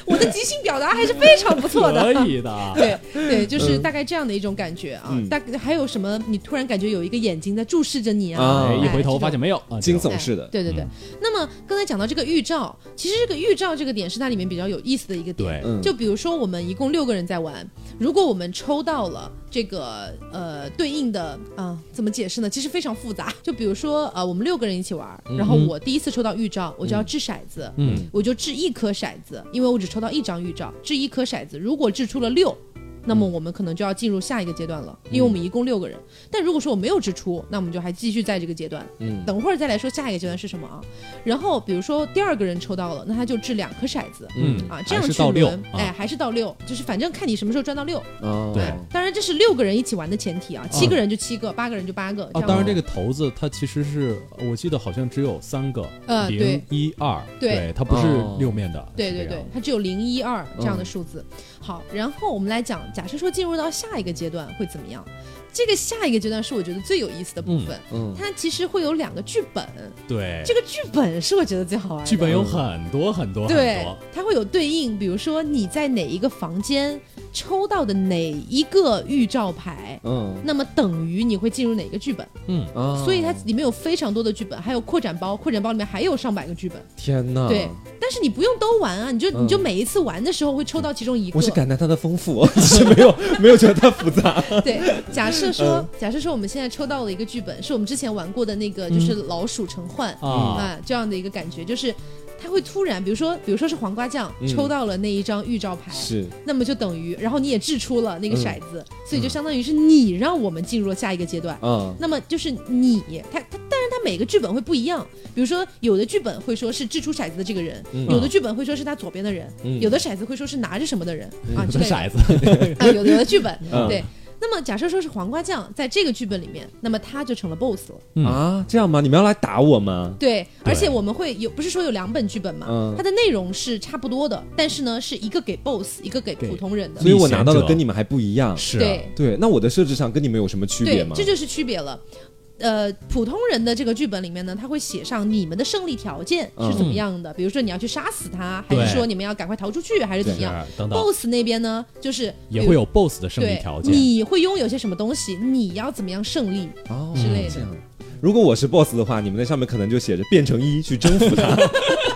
我的即兴表达还是非常不错的，可以的，对对，就是大概这样的一种感觉啊。大还有什么？你突然感觉有一个眼睛在注视着你啊，一回头发现没有，惊悚式的，对对对。那么刚才讲到这个预兆，其实这个预兆这个点是它里面比较有意思的一个点。对就比如说我们一共六个人在玩，如果我们抽到了这个呃对应的啊，怎么解释呢？其实非常复杂。就比如说呃，我们六个人一起玩，然后我第一次抽到预兆，我就要掷骰子，嗯，我就掷一颗骰子，因为我只抽到一张预兆，掷一颗骰子，如果掷出了六。那么我们可能就要进入下一个阶段了，因为我们一共六个人。但如果说我没有支出，那我们就还继续在这个阶段。嗯，等会儿再来说下一个阶段是什么啊？然后比如说第二个人抽到了，那他就掷两颗骰子。嗯啊，这样去轮，哎，还是到六，就是反正看你什么时候转到六。哦，对，当然这是六个人一起玩的前提啊，七个人就七个，八个人就八个。啊，当然这个骰子它其实是我记得好像只有三个，零一二，对，它不是六面的。对对对，它只有零一二这样的数字。好，然后我们来讲，假设说进入到下一个阶段会怎么样？这个下一个阶段是我觉得最有意思的部分，嗯，它其实会有两个剧本，对，这个剧本是我觉得最好玩的。剧本有很多很多，对，它会有对应，比如说你在哪一个房间抽到的哪一个预兆牌，嗯，那么等于你会进入哪个剧本，嗯，所以它里面有非常多的剧本，还有扩展包，扩展包里面还有上百个剧本，天哪，对。但是你不用都玩啊，你就你就每一次玩的时候会抽到其中一个。我是感叹它的丰富，只是没有没有觉得它复杂。对，假设说，假设说我们现在抽到了一个剧本，是我们之前玩过的那个，就是老鼠成患啊。这样的一个感觉，就是。他会突然，比如说，比如说是黄瓜酱抽到了那一张预兆牌，是，那么就等于，然后你也掷出了那个骰子，所以就相当于是你让我们进入了下一个阶段。嗯，那么就是你，他他，但是他每个剧本会不一样，比如说有的剧本会说是掷出骰子的这个人，有的剧本会说是他左边的人，有的骰子会说是拿着什么的人啊，这个骰子。啊，有的有的剧本对。那么假设说是黄瓜酱在这个剧本里面，那么他就成了 boss 了啊？这样吗？你们要来打我吗？对，而且我们会有，不是说有两本剧本吗？它的内容是差不多的，但是呢，是一个给 boss，一个给普通人的。所以我拿到的跟你们还不一样。是，对对。那我的设置上跟你们有什么区别吗？这就是区别了。呃，普通人的这个剧本里面呢，他会写上你们的胜利条件是怎么样的，比如说你要去杀死他，还是说你们要赶快逃出去，还是怎么样？等等。BOSS 那边呢，就是也会有 BOSS 的胜利条件，你会拥有些什么东西？你要怎么样胜利之类的？如果我是 BOSS 的话，你们在上面可能就写着变成一去征服他。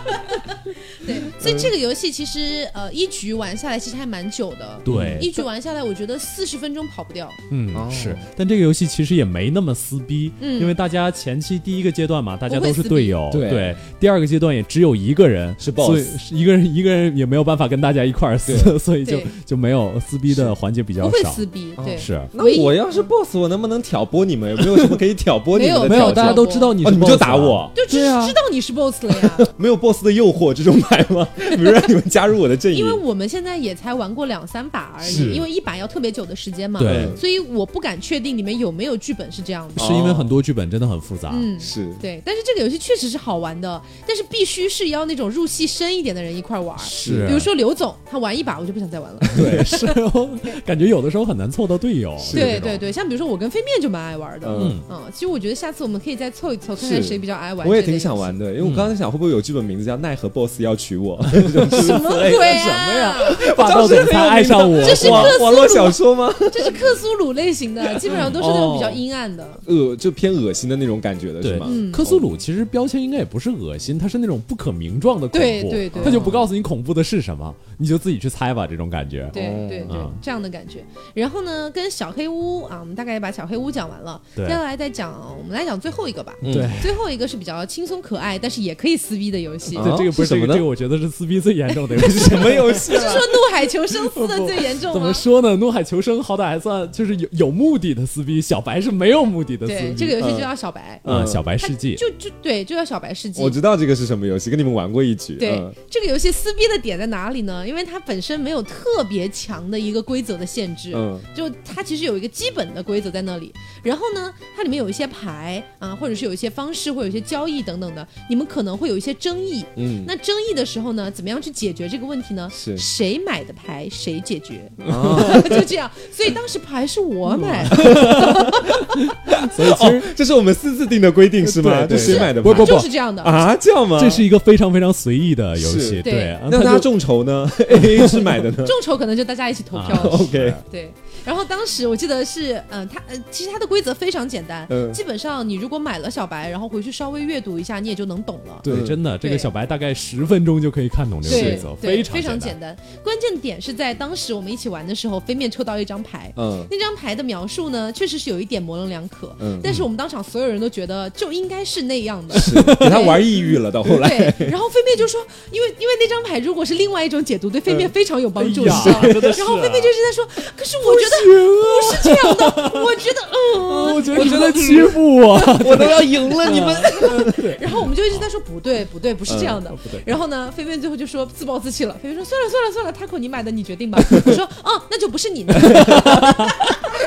对，所以这个游戏其实呃一局玩下来其实还蛮久的。对，一局玩下来，我觉得四十分钟跑不掉。嗯，是。但这个游戏其实也没那么撕逼，因为大家前期第一个阶段嘛，大家都是队友。对。第二个阶段也只有一个人是 boss，一个人一个人也没有办法跟大家一块儿撕，所以就就没有撕逼的环节比较少。不会撕逼，对。是。那我要是 boss，我能不能挑拨你们？有没有什么可以挑拨你们的？没有，大家都知道你，你们就打我，就只知道你是 boss 了呀。没有 boss 的诱惑这种牌吗？比如让你们加入我的阵营，因为我们现在也才玩过两三把而已，因为一把要特别久的时间嘛，对，所以我不敢确定里面有没有剧本是这样的，是因为很多剧本真的很复杂，嗯，是。对，但是这个游戏确实是好玩的，但是必须是要那种入戏深一点的人一块玩，是，比如说刘总，他玩一把我就不想再玩了，对，是哦，感觉有的时候很难凑到队友，对对对，像比如说我跟飞面就蛮爱玩的，嗯。嗯，其实我觉得下次我们可以再凑一凑，看看谁比较爱玩，我也挺想玩的，因为我刚才想会不会有剧本名字叫奈何 BOSS 要娶我。什么鬼啊？什么呀？霸道总裁爱上我？这是网络小说吗？这是克苏鲁类型的，基本上都是那种比较阴暗的，恶就偏恶心的那种感觉的是吗？克苏鲁其实标签应该也不是恶心，它是那种不可名状的恐怖，对对对，他就不告诉你恐怖的是什么，你就自己去猜吧，这种感觉。对对对，这样的感觉。然后呢，跟小黑屋啊，我们大概也把小黑屋讲完了，接下来再讲，我们来讲最后一个吧。对，最后一个是比较轻松可爱，但是也可以撕逼的游戏。对，这个不是什么呢？这个我觉得是撕逼最严重的游戏。什么游戏？不是说怒海求生撕的最严重吗？怎么说呢？怒海求生好歹还算就是有有目的的撕逼，小白是没有目的的撕逼。这个游戏就叫小白。嗯，小白世纪。就就对，就叫小白世纪。我知道这个是什么游戏，跟你们玩过一局。对，这个游戏撕逼的点在哪里呢？因为它本身没有特别强的一个规则的限制，嗯，就它其实有一个基本的规则在那里。然后呢，它里面有一些牌啊，或者是有一些方式，或有一些交易等等的，你们可能会有一些争议。嗯，那争议的时候呢，怎么样去解决这个问题呢？是谁买的牌谁解决，就这样。所以当时牌是我买的，所以其实这是我们私自定的规定是吗？这谁买的？不不不，就是这样的啊，这样吗？这是一个非常非常随意的游戏。对，那他众筹呢？A A 是买的呢？众筹可能就大家一起投票。OK，对。然后当时我记得是，嗯，它呃，其实它的规则非常简单，基本上你如果买了小白，然后回去稍微阅读一下，你也就能懂了。对，真的，这个小白大概十分钟就可以看懂这个规则，非常非常简单。关键点是在当时我们一起玩的时候，飞面抽到一张牌，嗯，那张牌的描述呢，确实是有一点模棱两可，嗯，但是我们当场所有人都觉得就应该是那样的，是给他玩抑郁了。到后来，对，然后飞面就说，因为因为那张牌如果是另外一种解读，对飞面非常有帮助，然后飞面就是在说，可是我觉得不是。这样的，我觉得，嗯，我觉得你在欺负我，我 都要赢了你们。然后我们就一直在说不对，不对，不是这样的。然后呢，菲菲最后就说自暴自弃了。菲菲说算了算了算了，Taco 你买的你决定吧。我说哦，那就不是你的。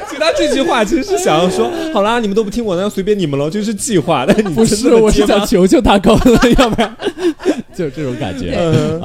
其实他这句话其实是想要说，好啦，你们都不听我，那随便你们了，就是计划。但你不是，我是想求求他狗，要不然。就是这种感觉，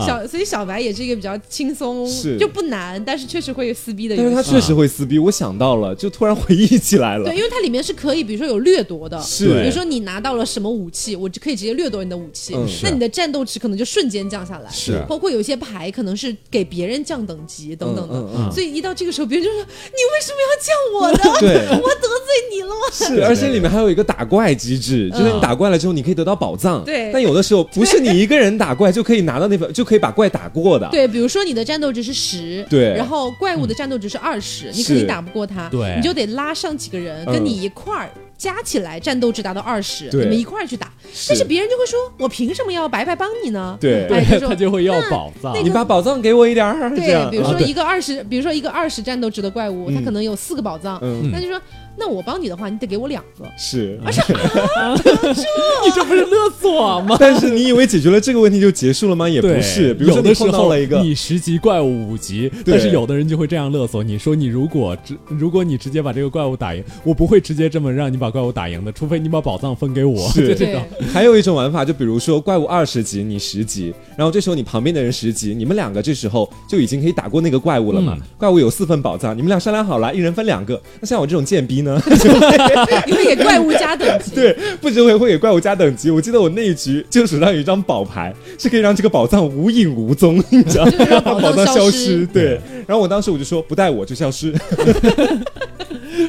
小所以小白也是一个比较轻松，就不难，但是确实会撕逼的。但是他确实会撕逼，我想到了，就突然回忆起来了。对，因为它里面是可以，比如说有掠夺的，是，比如说你拿到了什么武器，我就可以直接掠夺你的武器，那你的战斗值可能就瞬间降下来。是，包括有些牌可能是给别人降等级等等的，所以一到这个时候，别人就说你为什么要降我的？对，我得罪你了吗？是，而且里面还有一个打怪机制，就是你打怪了之后，你可以得到宝藏。对，但有的时候不是你一个人打怪就可以拿。到那份就可以把怪打过的。对，比如说你的战斗值是十，对，然后怪物的战斗值是二十，你肯定打不过他，对，你就得拉上几个人跟你一块儿加起来战斗值达到二十，你们一块儿去打。但是别人就会说，我凭什么要白白帮你呢？对，他就会要宝藏，你把宝藏给我一点儿。对，比如说一个二十，比如说一个二十战斗值的怪物，他可能有四个宝藏，那就说。那我帮你的话，你得给我两个。是，而且 你这不是勒索吗？但是你以为解决了这个问题就结束了吗？也不是。比如说的时候，了一个你十级怪物五级，但是有的人就会这样勒索你说，你如果直，如果你直接把这个怪物打赢，我不会直接这么让你把怪物打赢的，除非你把宝藏分给我。是 这种。还有一种玩法，就比如说怪物二十级，你十级，然后这时候你旁边的人十级，你们两个这时候就已经可以打过那个怪物了嘛？怪物有四份宝藏，你们俩商量好了，一人分两个。那像我这种贱逼呢？你会给怪物加等级，对，不只会会给怪物加等级。我记得我那一局就手上有一张宝牌，是可以让这个宝藏无影无踪，你知道吗？让宝藏消失。对，然后我当时我就说不带我就消失。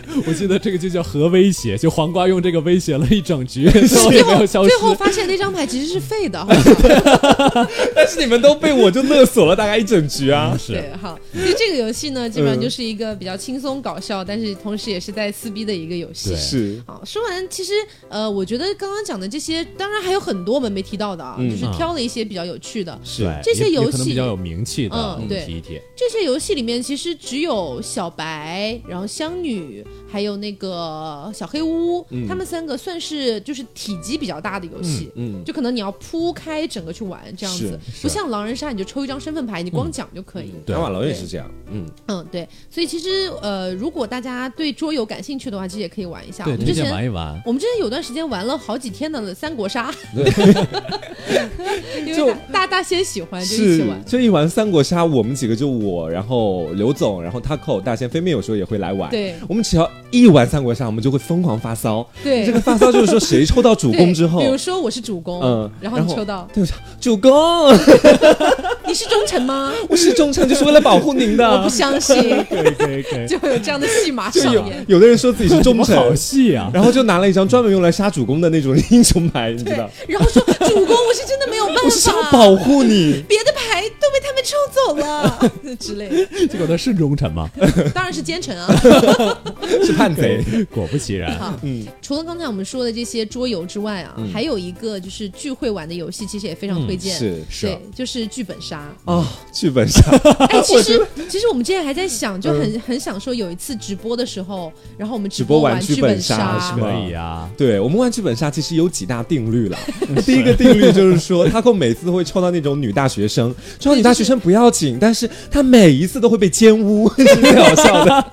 我记得这个就叫核威胁，就黄瓜用这个威胁了一整局，最后没有消失。最后发现那张牌其实是废的，但是你们都被我就勒索了大概一整局啊。对，好，其实这个游戏呢，基本上就是一个比较轻松搞笑，但是同时也是在撕逼的一个游戏。是，好，说完，其实呃，我觉得刚刚讲的这些，当然还有很多我们没提到的啊，就是挑了一些比较有趣的。是，这些游戏比较有名气的，嗯，对，提一提。这些游戏里面其实只有小白，然后香女。还有那个小黑屋，他们三个算是就是体积比较大的游戏，嗯，就可能你要铺开整个去玩这样子，不像狼人杀，你就抽一张身份牌，你光讲就可以。对，瓦楼也是这样，嗯嗯，对，所以其实呃，如果大家对桌游感兴趣的话，其实也可以玩一下。我们，之前玩一玩。我们之前有段时间玩了好几天的三国杀，因为大大仙喜欢就一起玩。这一玩三国杀，我们几个就我，然后刘总，然后他扣大仙飞面有时候也会来玩。对，我们其只要一玩三国杀，我们就会疯狂发骚。对，这个发骚就是说，谁抽到主 公之后，比如说我是主公，嗯，然后你抽到，对，主公，你是忠臣吗？我是忠臣，就是为了保护您的。我不相信，可以可以可以，就会有这样的戏码上演。有的人说自己是忠臣，好戏啊，然后就拿了一张专门用来杀主公的那种英雄牌，你知道？然后说主公，我是真的没有办法，我是要保护你，别的牌都被他们抽走了之类的。结果他是忠臣吗？当然是奸臣啊，是叛贼。果不其然，嗯，除了刚才我们说的这些桌游之外啊，还有一个就是聚会玩的游戏，其实也非常推荐，是是，就是剧本杀啊，剧本杀。哎，其实其实我们之前还在想，就很很想说有一次直播的时候，然后我们直播玩剧本杀，可以啊。对我们玩剧本杀，其实有几大定律了。第一个定律就是说，他会每次都会抽到那种女大学生，抽到女大学生不要紧，但是他每一次都会被奸污，是最好笑的。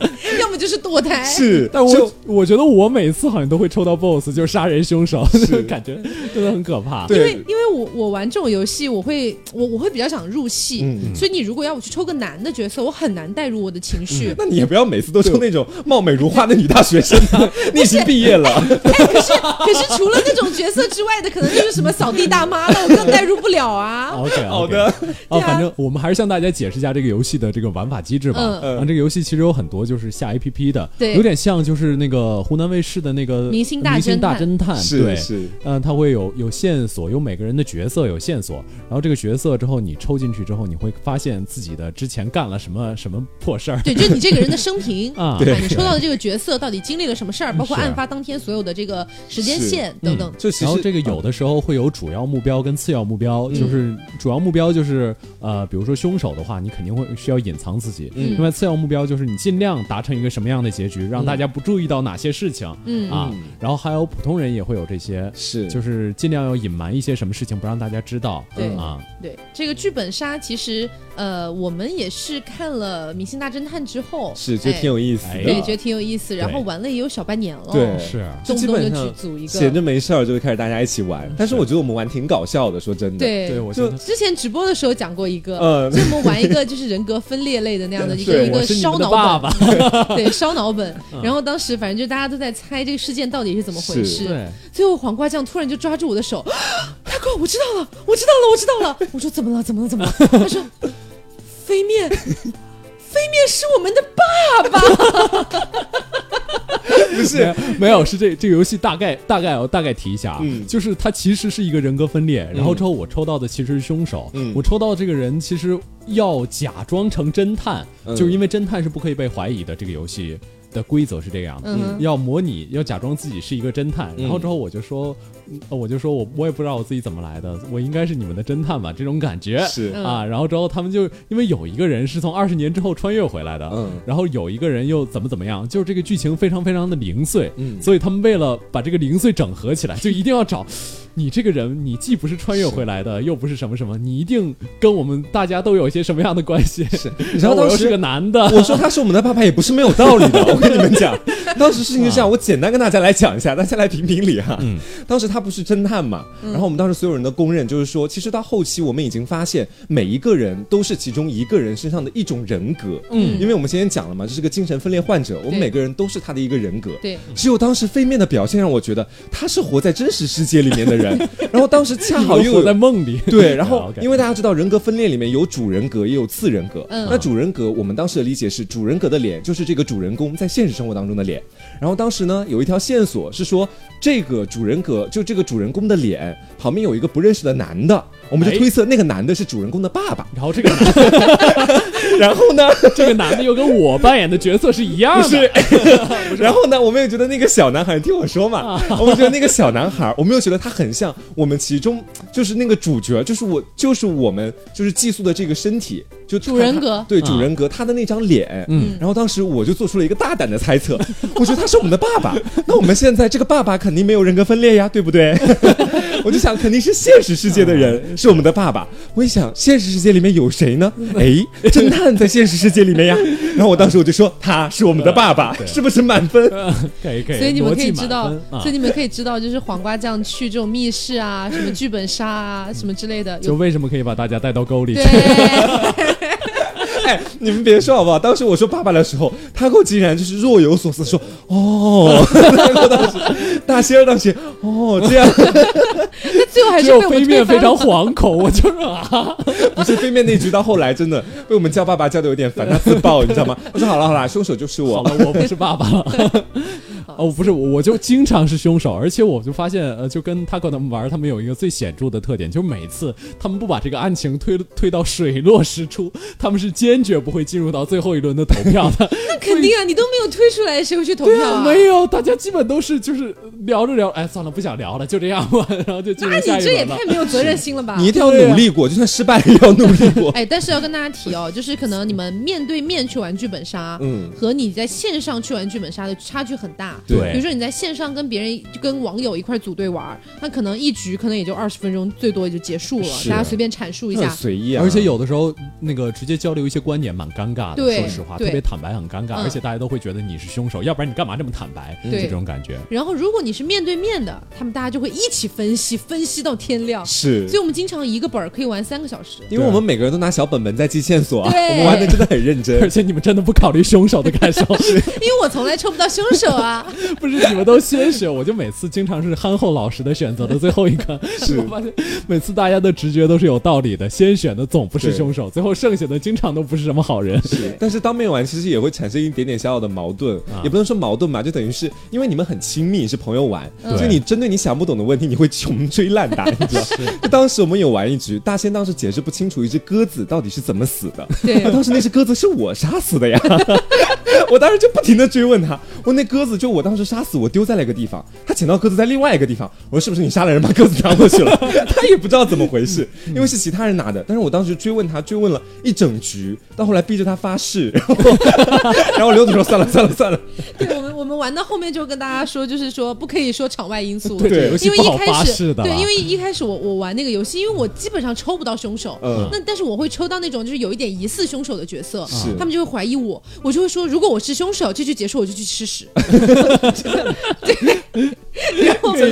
就是堕胎，是，但我我觉得我每次好像都会抽到 BOSS，就是杀人凶手，是 感觉真的很可怕。因为因为我我玩这种游戏，我会我我会比较想入戏，所以你如果要我去抽个男的角色，我很难带入我的情绪。那你也不要每次都抽那种貌美如花的女大学生啊，你已经毕业了。哎，可是可是除了那种角色之外的，可能就是什么扫地大妈了，我更带入不了啊。OK，好的。哦，反正我们还是向大家解释一下这个游戏的这个玩法机制吧。嗯嗯。这个游戏其实有很多就是下 APP 的，对，有点像就是那个湖南卫视的那个明星大侦探，对是。嗯，他会有有线索，有每个人的角色有线索，然后这个角色之后你抽进去之后，你会发现自己的之前干了什么什么破事儿。对，就你这个人的生平 啊，你抽到的这个角色到底经历了什么事儿，包括案发当天所有的这个时间线等等。就然后这个有的时候会有主要目标跟次要目标，就是主要目标就是呃，比如说凶手的话，你肯定会需要隐藏自己。另外次要目标就是你尽量达成一个什么样的结局，让大家不注意到哪些事情。嗯。啊，然后还有普通人也会有这些，是。就是尽量要隐瞒一些什么事情，不让大家知道。对啊，对。这个剧本杀其实。呃，我们也是看了《明星大侦探》之后，是觉得挺有意思，对，觉得挺有意思。然后玩了也有小半年了，对，是，动不动就组一个，闲着没事儿就会开始大家一起玩。但是我觉得我们玩挺搞笑的，说真的，对，对我就之前直播的时候讲过一个，嗯，就我们玩一个就是人格分裂类的那样的 一个一个烧脑本，对，烧脑本。然后当时反正就大家都在猜这个事件到底是怎么回事。对，最后黄瓜酱突然就抓住我的手，大哥，我知道了，我知道了，我知道了。我说怎么了？怎么了？怎么了？他说。飞面，飞面是我们的爸爸，不是。没有是这这个游戏大概大概我大概提一下啊，就是它其实是一个人格分裂，然后之后我抽到的其实是凶手，我抽到这个人其实要假装成侦探，就是因为侦探是不可以被怀疑的，这个游戏。的规则是这样的，要模拟，要假装自己是一个侦探，然后之后我就说，我就说我我也不知道我自己怎么来的，我应该是你们的侦探吧，这种感觉是啊，然后之后他们就因为有一个人是从二十年之后穿越回来的，嗯，然后有一个人又怎么怎么样，就是这个剧情非常非常的零碎，嗯，所以他们为了把这个零碎整合起来，就一定要找。你这个人，你既不是穿越回来的，又不是什么什么，你一定跟我们大家都有一些什么样的关系？是，然后我又是个男的，我说他是我们的爸爸也不是没有道理的。我跟你们讲，当时事情是这样，我简单跟大家来讲一下，大家来评评理哈。嗯，当时他不是侦探嘛，然后我们当时所有人的公认就是说，其实到后期我们已经发现，每一个人都是其中一个人身上的一种人格。嗯，因为我们今天讲了嘛，这是个精神分裂患者，我们每个人都是他的一个人格。对，只有当时飞面的表现让我觉得他是活在真实世界里面的人，然后当时。恰好又在梦里，对，然后因为大家知道人格分裂里面有主人格也有次人格，那主人格我们当时的理解是主人格的脸就是这个主人公在现实生活当中的脸，然后当时呢有一条线索是说这个主人格就这个主人公的脸旁边有一个不认识的男的，我们就推测那个男的是主人公的爸爸，然后这个，然后呢？这个男的又跟我扮演的角色是一样的，然后呢我们也觉得那个小男孩听我说嘛，我们觉得那个小男孩我们又觉得他很像我们其中就是那个主角，就是我，就是我们，就是寄宿的这个身体，就主人格，对主人格，他的那张脸，嗯，然后当时我就做出了一个大胆的猜测，我觉得他是我们的爸爸，那我们现在这个爸爸肯定没有人格分裂呀，对不对？我就想肯定是现实世界的人是我们的爸爸，我一想现实世界里面有谁呢？哎，侦探在现实世界里面呀，然后我当时我就说他是我们的爸爸，是不是满分？可以可以，所以你们可以知道，所以你们可以知道，就是黄瓜酱去这种密室啊。啊，什么剧本杀啊，什么之类的，就为什么可以把大家带到沟里去？哎，你们别说好不好？当时我说爸爸的时候，他给我竟然就是若有所思说：“哦。”当时大仙儿当时哦这样，那最后还是被飞面非常惶恐。我就说啊，不是飞面那局到后来真的被我们叫爸爸叫的有点烦，他自爆，你知道吗？我说：“好了好了，凶手就是我了，我不是爸爸了。”哦，不是，我就经常是凶手，而且我就发现，呃，就跟他跟他们玩，他们有一个最显著的特点，就是每次他们不把这个案情推推到水落石出，他们是坚决不会进入到最后一轮的投票的。那肯定啊，你都没有推出来，谁会去投票啊？没有，大家基本都是就是聊着聊，哎，算了，不想聊了，就这样吧，然后就进入下一轮那你这也太没有责任心了吧？你一定要努力过，就算失败也要努力过。哎，但是要跟大家提哦，就是可能你们面对面去玩剧本杀，嗯，和你在线上去玩剧本杀的差距很大。对，比如说你在。线上跟别人跟网友一块组队玩，那可能一局可能也就二十分钟，最多也就结束了。大家随便阐述一下，随意啊。而且有的时候那个直接交流一些观点蛮尴尬的，说实话，特别坦白很尴尬，而且大家都会觉得你是凶手，要不然你干嘛这么坦白？就这种感觉。然后如果你是面对面的，他们大家就会一起分析，分析到天亮。是，所以我们经常一个本儿可以玩三个小时，因为我们每个人都拿小本本在记线索啊，我们玩的真的很认真，而且你们真的不考虑凶手的感受，因为我从来抽不到凶手啊。不是你们都先选，我就。每次经常是憨厚老实的选择的最后一个，是。我发现每次大家的直觉都是有道理的，先选的总不是凶手，最后剩下的经常都不是什么好人。是，但是当面玩其实也会产生一点点小小的矛盾，也不能说矛盾吧，就等于是因为你们很亲密，是朋友玩，所以你针对你想不懂的问题，你会穷追烂打，你知道？就当时我们有玩一局，大仙当时解释不清楚一只鸽子到底是怎么死的，对，当时那只鸽子是我杀死的呀，我当时就不停的追问他，我那鸽子就我当时杀死，我丢在了一个地方。他捡到鸽子在另外一个地方，我说是不是你杀了人把鸽子拿过去了？他也不知道怎么回事，因为是其他人拿的。但是我当时追问他，追问了一整局，到后来逼着他发誓，然后然后刘总说算了算了算了。对我们我们玩到后面就跟大家说，就是说不可以说场外因素，对，因为一开始对，因为一开始我我玩那个游戏，因为我基本上抽不到凶手，嗯，那但是我会抽到那种就是有一点疑似凶手的角色，是他们就会怀疑我，我就会说如果我是凶手，这局结束我就去吃屎。然 后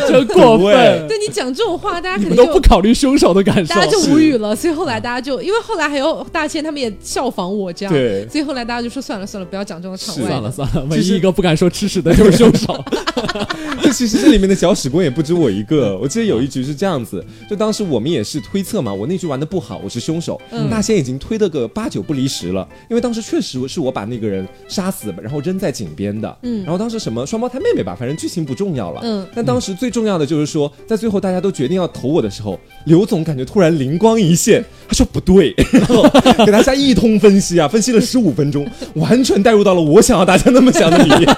真过分，对你讲这种话，大家肯定都不考虑凶手的感受，大家就无语了。所以后来大家就，因为后来还有大千他们也效仿我这样，对。所以后来大家就说算了算了，不要讲这种场外。算了算了，唯一一个不敢说吃屎的就是凶手。这其实这里面的搅屎棍也不止我一个。我记得有一局是这样子，就当时我们也是推测嘛，我那局玩的不好，我是凶手。大仙已经推的个八九不离十了，因为当时确实是我把那个人杀死，然后扔在井边的。嗯。然后当时什么双胞胎妹妹吧，反正剧情不重要了。嗯。但当时最重要的就是说，在最后大家都决定要投我的时候，刘总感觉突然灵光一现，他说不对，然 后给大家一通分析啊，分析了十五分钟，完全带入到了我想要大家那么想的里面。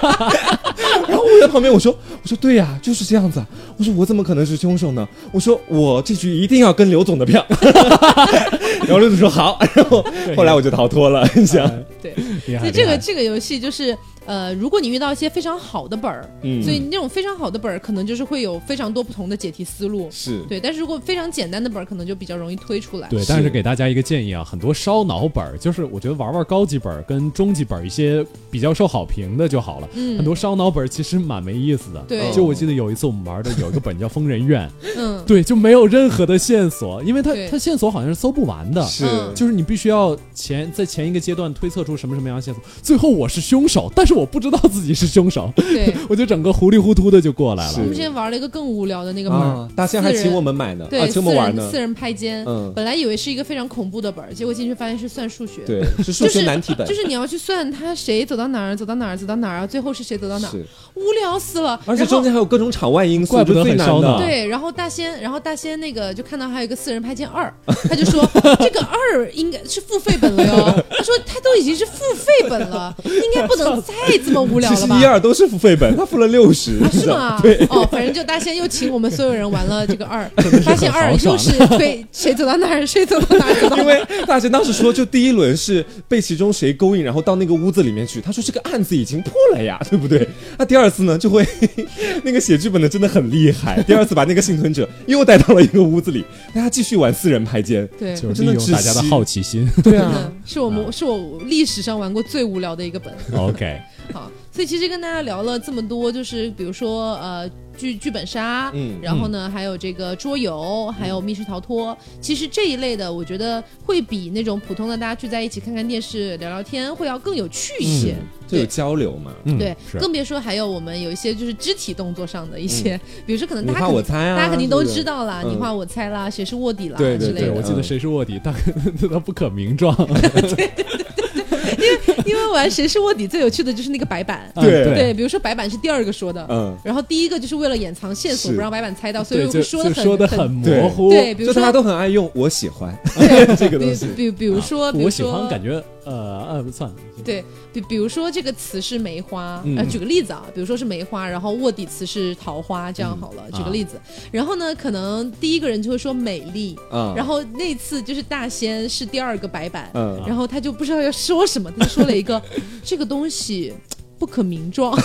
然后我在旁边我说我说对呀，就是这样子。我说我怎么可能是凶手呢？我说我这局一定要跟刘总的票。然后刘总说好，然后后来我就逃脱了。你想，对，所以这个这个游戏就是。呃，如果你遇到一些非常好的本儿，嗯，所以那种非常好的本儿，可能就是会有非常多不同的解题思路，是。对。但是如果非常简单的本儿，可能就比较容易推出来。对，但是给大家一个建议啊，很多烧脑本儿，就是我觉得玩玩高级本儿跟中级本儿一些比较受好评的就好了。嗯，很多烧脑本儿其实蛮没意思的。对，就我记得有一次我们玩的有一个本叫疯人院，嗯，对，就没有任何的线索，因为它它线索好像是搜不完的，是，就是你必须要前在前一个阶段推测出什么什么样的线索，最后我是凶手，但是我不知道自己。是凶手，对，我就整个糊里糊涂的就过来了。我们之前玩了一个更无聊的那个本，大仙还请我们买呢，对，请我们玩呢。四人拍肩，嗯，本来以为是一个非常恐怖的本，结果进去发现是算数学，对，是数学难题本，就是你要去算他谁走到哪儿，走到哪儿，走到哪儿，最后是谁走到哪儿，无聊死了。而且中间还有各种场外因素，怪不得很烧脑。对，然后大仙，然后大仙那个就看到还有一个四人拍肩二，他就说 这个二应该是付费本了哟。他说他都已经是付费本了，应该不能再这么无聊了吧？一二都是付。费本，他付了六十，是吗？对，哦，反正就大仙又请我们所有人玩了这个二，发现二又是对谁走到哪儿谁走到哪儿。因为大仙当时说，就第一轮是被其中谁勾引，然后到那个屋子里面去。他说这个案子已经破了呀，对不对？那第二次呢，就会那个写剧本的真的很厉害。第二次把那个幸存者又带到了一个屋子里，大家继续玩四人拍肩，对，就是利用大家的好奇心。对啊，是我们是我历史上玩过最无聊的一个本。OK。好，所以其实跟大家聊了这么多，就是比如说呃。剧剧本杀，嗯，然后呢，还有这个桌游，还有密室逃脱。其实这一类的，我觉得会比那种普通的大家聚在一起看看电视、聊聊天，会要更有趣一些，就有交流嘛。对，更别说还有我们有一些就是肢体动作上的一些，比如说可能大家我猜啊，大家肯定都知道啦，你画我猜啦，谁是卧底啦对对对，我记得谁是卧底，但 他不可名状。因为因为玩谁是卧底最有趣的就是那个白板，对。对，比如说白板是第二个说的，嗯，然后第一个就是为了掩藏线索，不让白板猜到，所以会说的很说的很模糊，对，比如说大家都很爱用，我喜欢。这个东西，比比如说，我喜欢感觉。呃呃，不算。对，比比如说这个词是梅花，呃，举个例子啊，比如说是梅花，然后卧底词是桃花，这样好了，举个例子。然后呢，可能第一个人就会说美丽，然后那次就是大仙是第二个白板，然后他就不知道要说什么，他说了一个 这个东西。不可名状，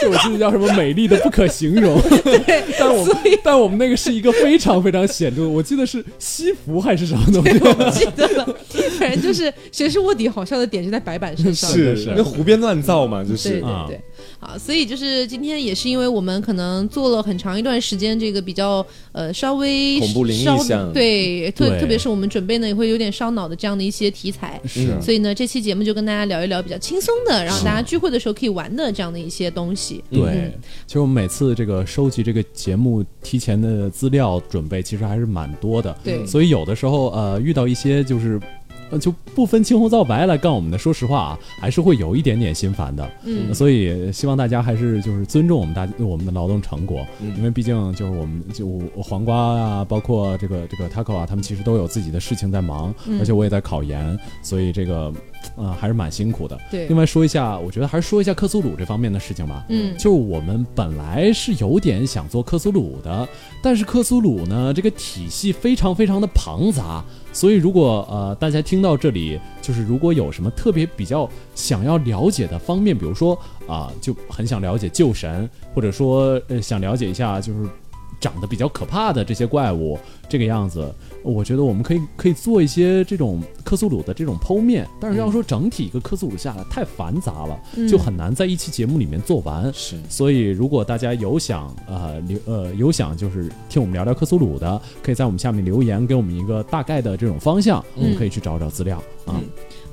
这我记得叫什么美丽的不可形容。对，但我们但我们那个是一个非常非常显著的，我记得是西服还是什么东西，我不记得了。反正就是谁是卧底，好笑的点就在白板身上，是是，那胡编乱造嘛，就是对对对。好，所以就是今天也是因为我们可能做了很长一段时间这个比较呃稍微恐怖灵异向，对特特别是我们准备呢也会有点烧脑的这样的一些题材，是。所以呢这期节目就跟大家聊一聊比较轻松的，然后大家聚会的时候可以玩的这样的一些东西。对，其实我们每次这个收集这个节目提前的资料准备其实还是蛮多的，对。所以有的时候呃遇到一些就是。就不分青红皂白来干我们的，说实话啊，还是会有一点点心烦的。嗯，所以希望大家还是就是尊重我们大我们的劳动成果，因为毕竟就是我们就黄瓜啊，包括这个这个 taco 啊，他们其实都有自己的事情在忙，而且我也在考研，所以这个。啊，还是蛮辛苦的。对，另外说一下，我觉得还是说一下克苏鲁这方面的事情吧。嗯，就我们本来是有点想做克苏鲁的，但是克苏鲁呢，这个体系非常非常的庞杂，所以如果呃大家听到这里，就是如果有什么特别比较想要了解的方面，比如说啊，就很想了解救神，或者说呃想了解一下就是。长得比较可怕的这些怪物，这个样子，我觉得我们可以可以做一些这种克苏鲁的这种剖面，但是要说整体一个克苏鲁下来太繁杂了，就很难在一期节目里面做完。是，所以如果大家有想呃留呃有想就是听我们聊聊克苏鲁的，可以在我们下面留言，给我们一个大概的这种方向，我们可以去找找资料啊。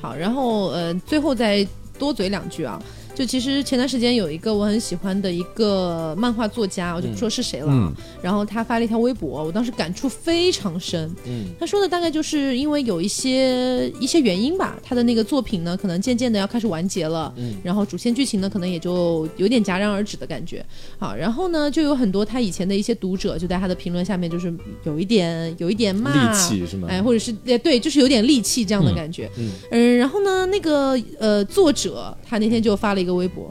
好，然后呃最后再多嘴两句啊。就其实前段时间有一个我很喜欢的一个漫画作家，我就不说是谁了。然后他发了一条微博，我当时感触非常深。嗯，他说的大概就是因为有一些一些原因吧，他的那个作品呢，可能渐渐的要开始完结了。嗯，然后主线剧情呢，可能也就有点戛然而止的感觉。好，然后呢，就有很多他以前的一些读者就在他的评论下面，就是有一点有一点骂，戾气是吗？哎，或者是对，就是有点戾气这样的感觉。嗯嗯，然后呢，那个呃作者他那天就发了一。一个微博，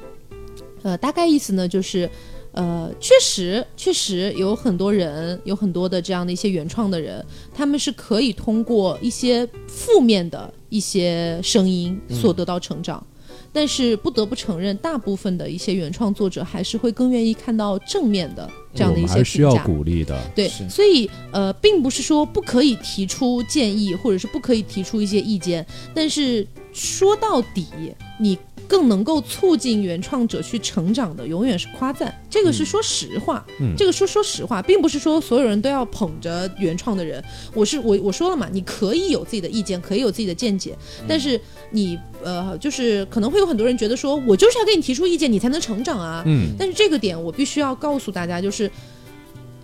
呃，大概意思呢，就是，呃，确实，确实有很多人，有很多的这样的一些原创的人，他们是可以通过一些负面的一些声音所得到成长，但是不得不承认，大部分的一些原创作者还是会更愿意看到正面的这样的一些需要鼓励的，对，所以呃，并不是说不可以提出建议，或者是不可以提出一些意见，但是说到底，你。更能够促进原创者去成长的，永远是夸赞。这个是说实话，这个说说实话，并不是说所有人都要捧着原创的人。我是我我说了嘛，你可以有自己的意见，可以有自己的见解，但是你呃，就是可能会有很多人觉得说，我就是要给你提出意见，你才能成长啊。嗯，但是这个点我必须要告诉大家，就是。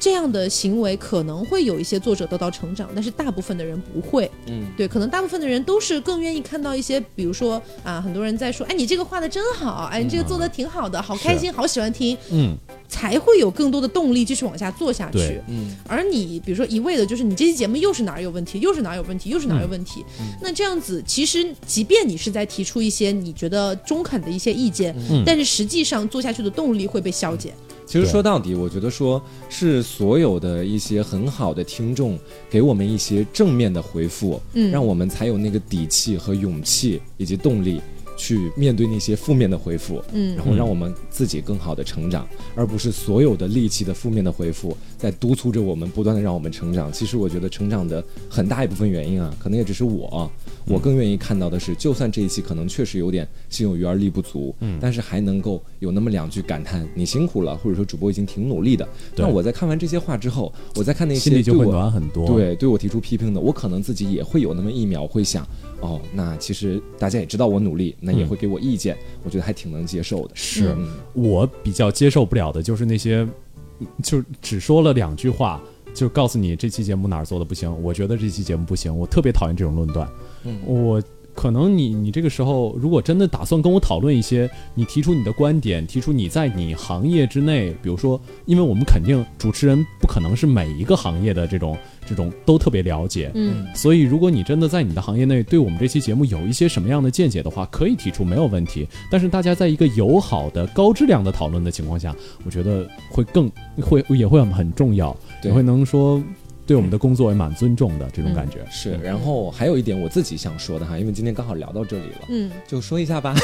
这样的行为可能会有一些作者得到成长，但是大部分的人不会。嗯，对，可能大部分的人都是更愿意看到一些，比如说啊，很多人在说，哎，你这个画的真好，哎，你这个做的挺好的，好开心，好喜欢听。嗯，才会有更多的动力继续往下做下去。嗯，而你比如说一味的就是你这期节目又是哪儿有问题，又是哪儿有问题，又是哪儿有问题，那这样子其实即便你是在提出一些你觉得中肯的一些意见，但是实际上做下去的动力会被消减。其实说到底，我觉得说是所有的一些很好的听众给我们一些正面的回复，嗯，让我们才有那个底气和勇气以及动力去面对那些负面的回复，嗯，然后让我们自己更好的成长，而不是所有的戾气的负面的回复在督促着我们不断的让我们成长。其实我觉得成长的很大一部分原因啊，可能也只是我，我更愿意看到的是，就算这一期可能确实有点心有余而力不足，嗯，但是还能够有那么两句感叹你辛苦了，或者说主播已经挺努力的。那我在看完这些话之后，我在看那些心里就会暖很多，对对我提出批评的，我可能自己也会有那么一秒会想。哦，那其实大家也知道我努力，那也会给我意见，我觉得还挺能接受的。是我比较接受不了的，就是那些就只说了两句话，就告诉你这期节目哪儿做的不行，我觉得这期节目不行，我特别讨厌这种论断。嗯，我。可能你你这个时候如果真的打算跟我讨论一些，你提出你的观点，提出你在你行业之内，比如说，因为我们肯定主持人不可能是每一个行业的这种这种都特别了解，嗯，所以如果你真的在你的行业内对我们这期节目有一些什么样的见解的话，可以提出没有问题。但是大家在一个友好的、高质量的讨论的情况下，我觉得会更会也会很很重要，也会能说。对我们的工作也蛮尊重的，这种感觉是。然后还有一点我自己想说的哈，因为今天刚好聊到这里了，嗯，就说一下吧。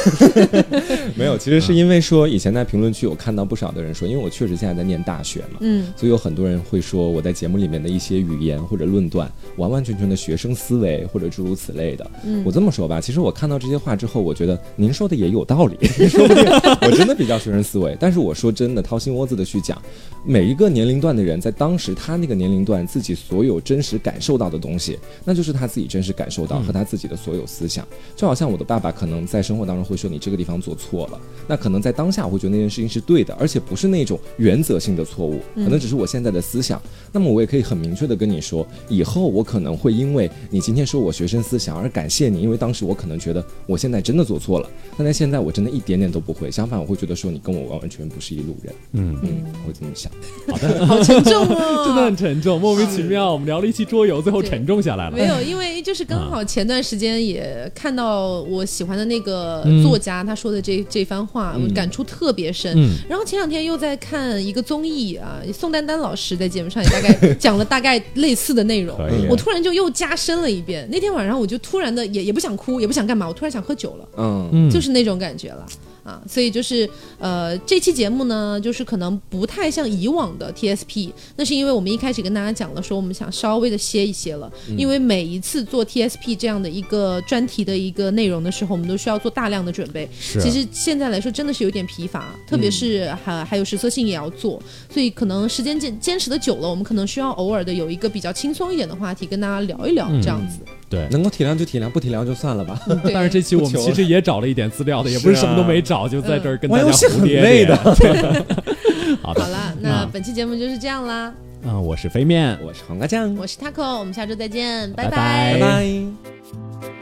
没有，其实是因为说以前在评论区有看到不少的人说，因为我确实现在在念大学嘛，嗯，所以有很多人会说我在节目里面的一些语言或者论断，完完全全的学生思维或者诸如此类的。嗯，我这么说吧，其实我看到这些话之后，我觉得您说的也有道理，说不定我真的比较学生思维。但是我说真的，掏心窝子的去讲，每一个年龄段的人在当时他那个年龄段自己。所有真实感受到的东西，那就是他自己真实感受到和他自己的所有思想。就好像我的爸爸可能在生活当中会说你这个地方做错了，那可能在当下我会觉得那件事情是对的，而且不是那种原则性的错误，可能只是我现在的思想。那么我也可以很明确的跟你说，以后我可能会因为你今天说我学生思想而感谢你，因为当时我可能觉得我现在真的做错了，但在现在我真的一点点都不会。相反，我会觉得说你跟我完完全全不是一路人。嗯嗯，我会这么想。好的，好沉重哦，真的很沉重，莫名其妙。我们聊了一期桌游，最后沉重下来了。没有，因为就是刚好前段时间也看到我喜欢的那个作家他说的这这番话，我感触特别深。然后前两天又在看一个综艺啊，宋丹丹老师在节目上也大概讲了大概类似的内容，我突然就又加深了一遍。那天晚上我就突然的也也不想哭，也不想干嘛，我突然想喝酒了，嗯，就是那种感觉了。啊，所以就是呃，这期节目呢，就是可能不太像以往的 TSP，那是因为我们一开始跟大家讲了，说我们想稍微的歇一歇了，因为每一次做 TSP 这样的一个专题的一个内容的时候，我们都需要做大量的准备。是，其实现在来说真的是有点疲乏，特别是还还有实测性也要做，所以可能时间坚坚持的久了，我们可能需要偶尔的有一个比较轻松一点的话题跟大家聊一聊，这样子。对，能够体谅就体谅，不体谅就算了吧。但是这期我们其实也找了一点资料的，也不是什么都没找，就在这儿跟大家很累的。好的，好了，那本期节目就是这样啦。啊，我是飞面，我是黄瓜酱，我是 taco，我们下周再见，拜拜，拜拜。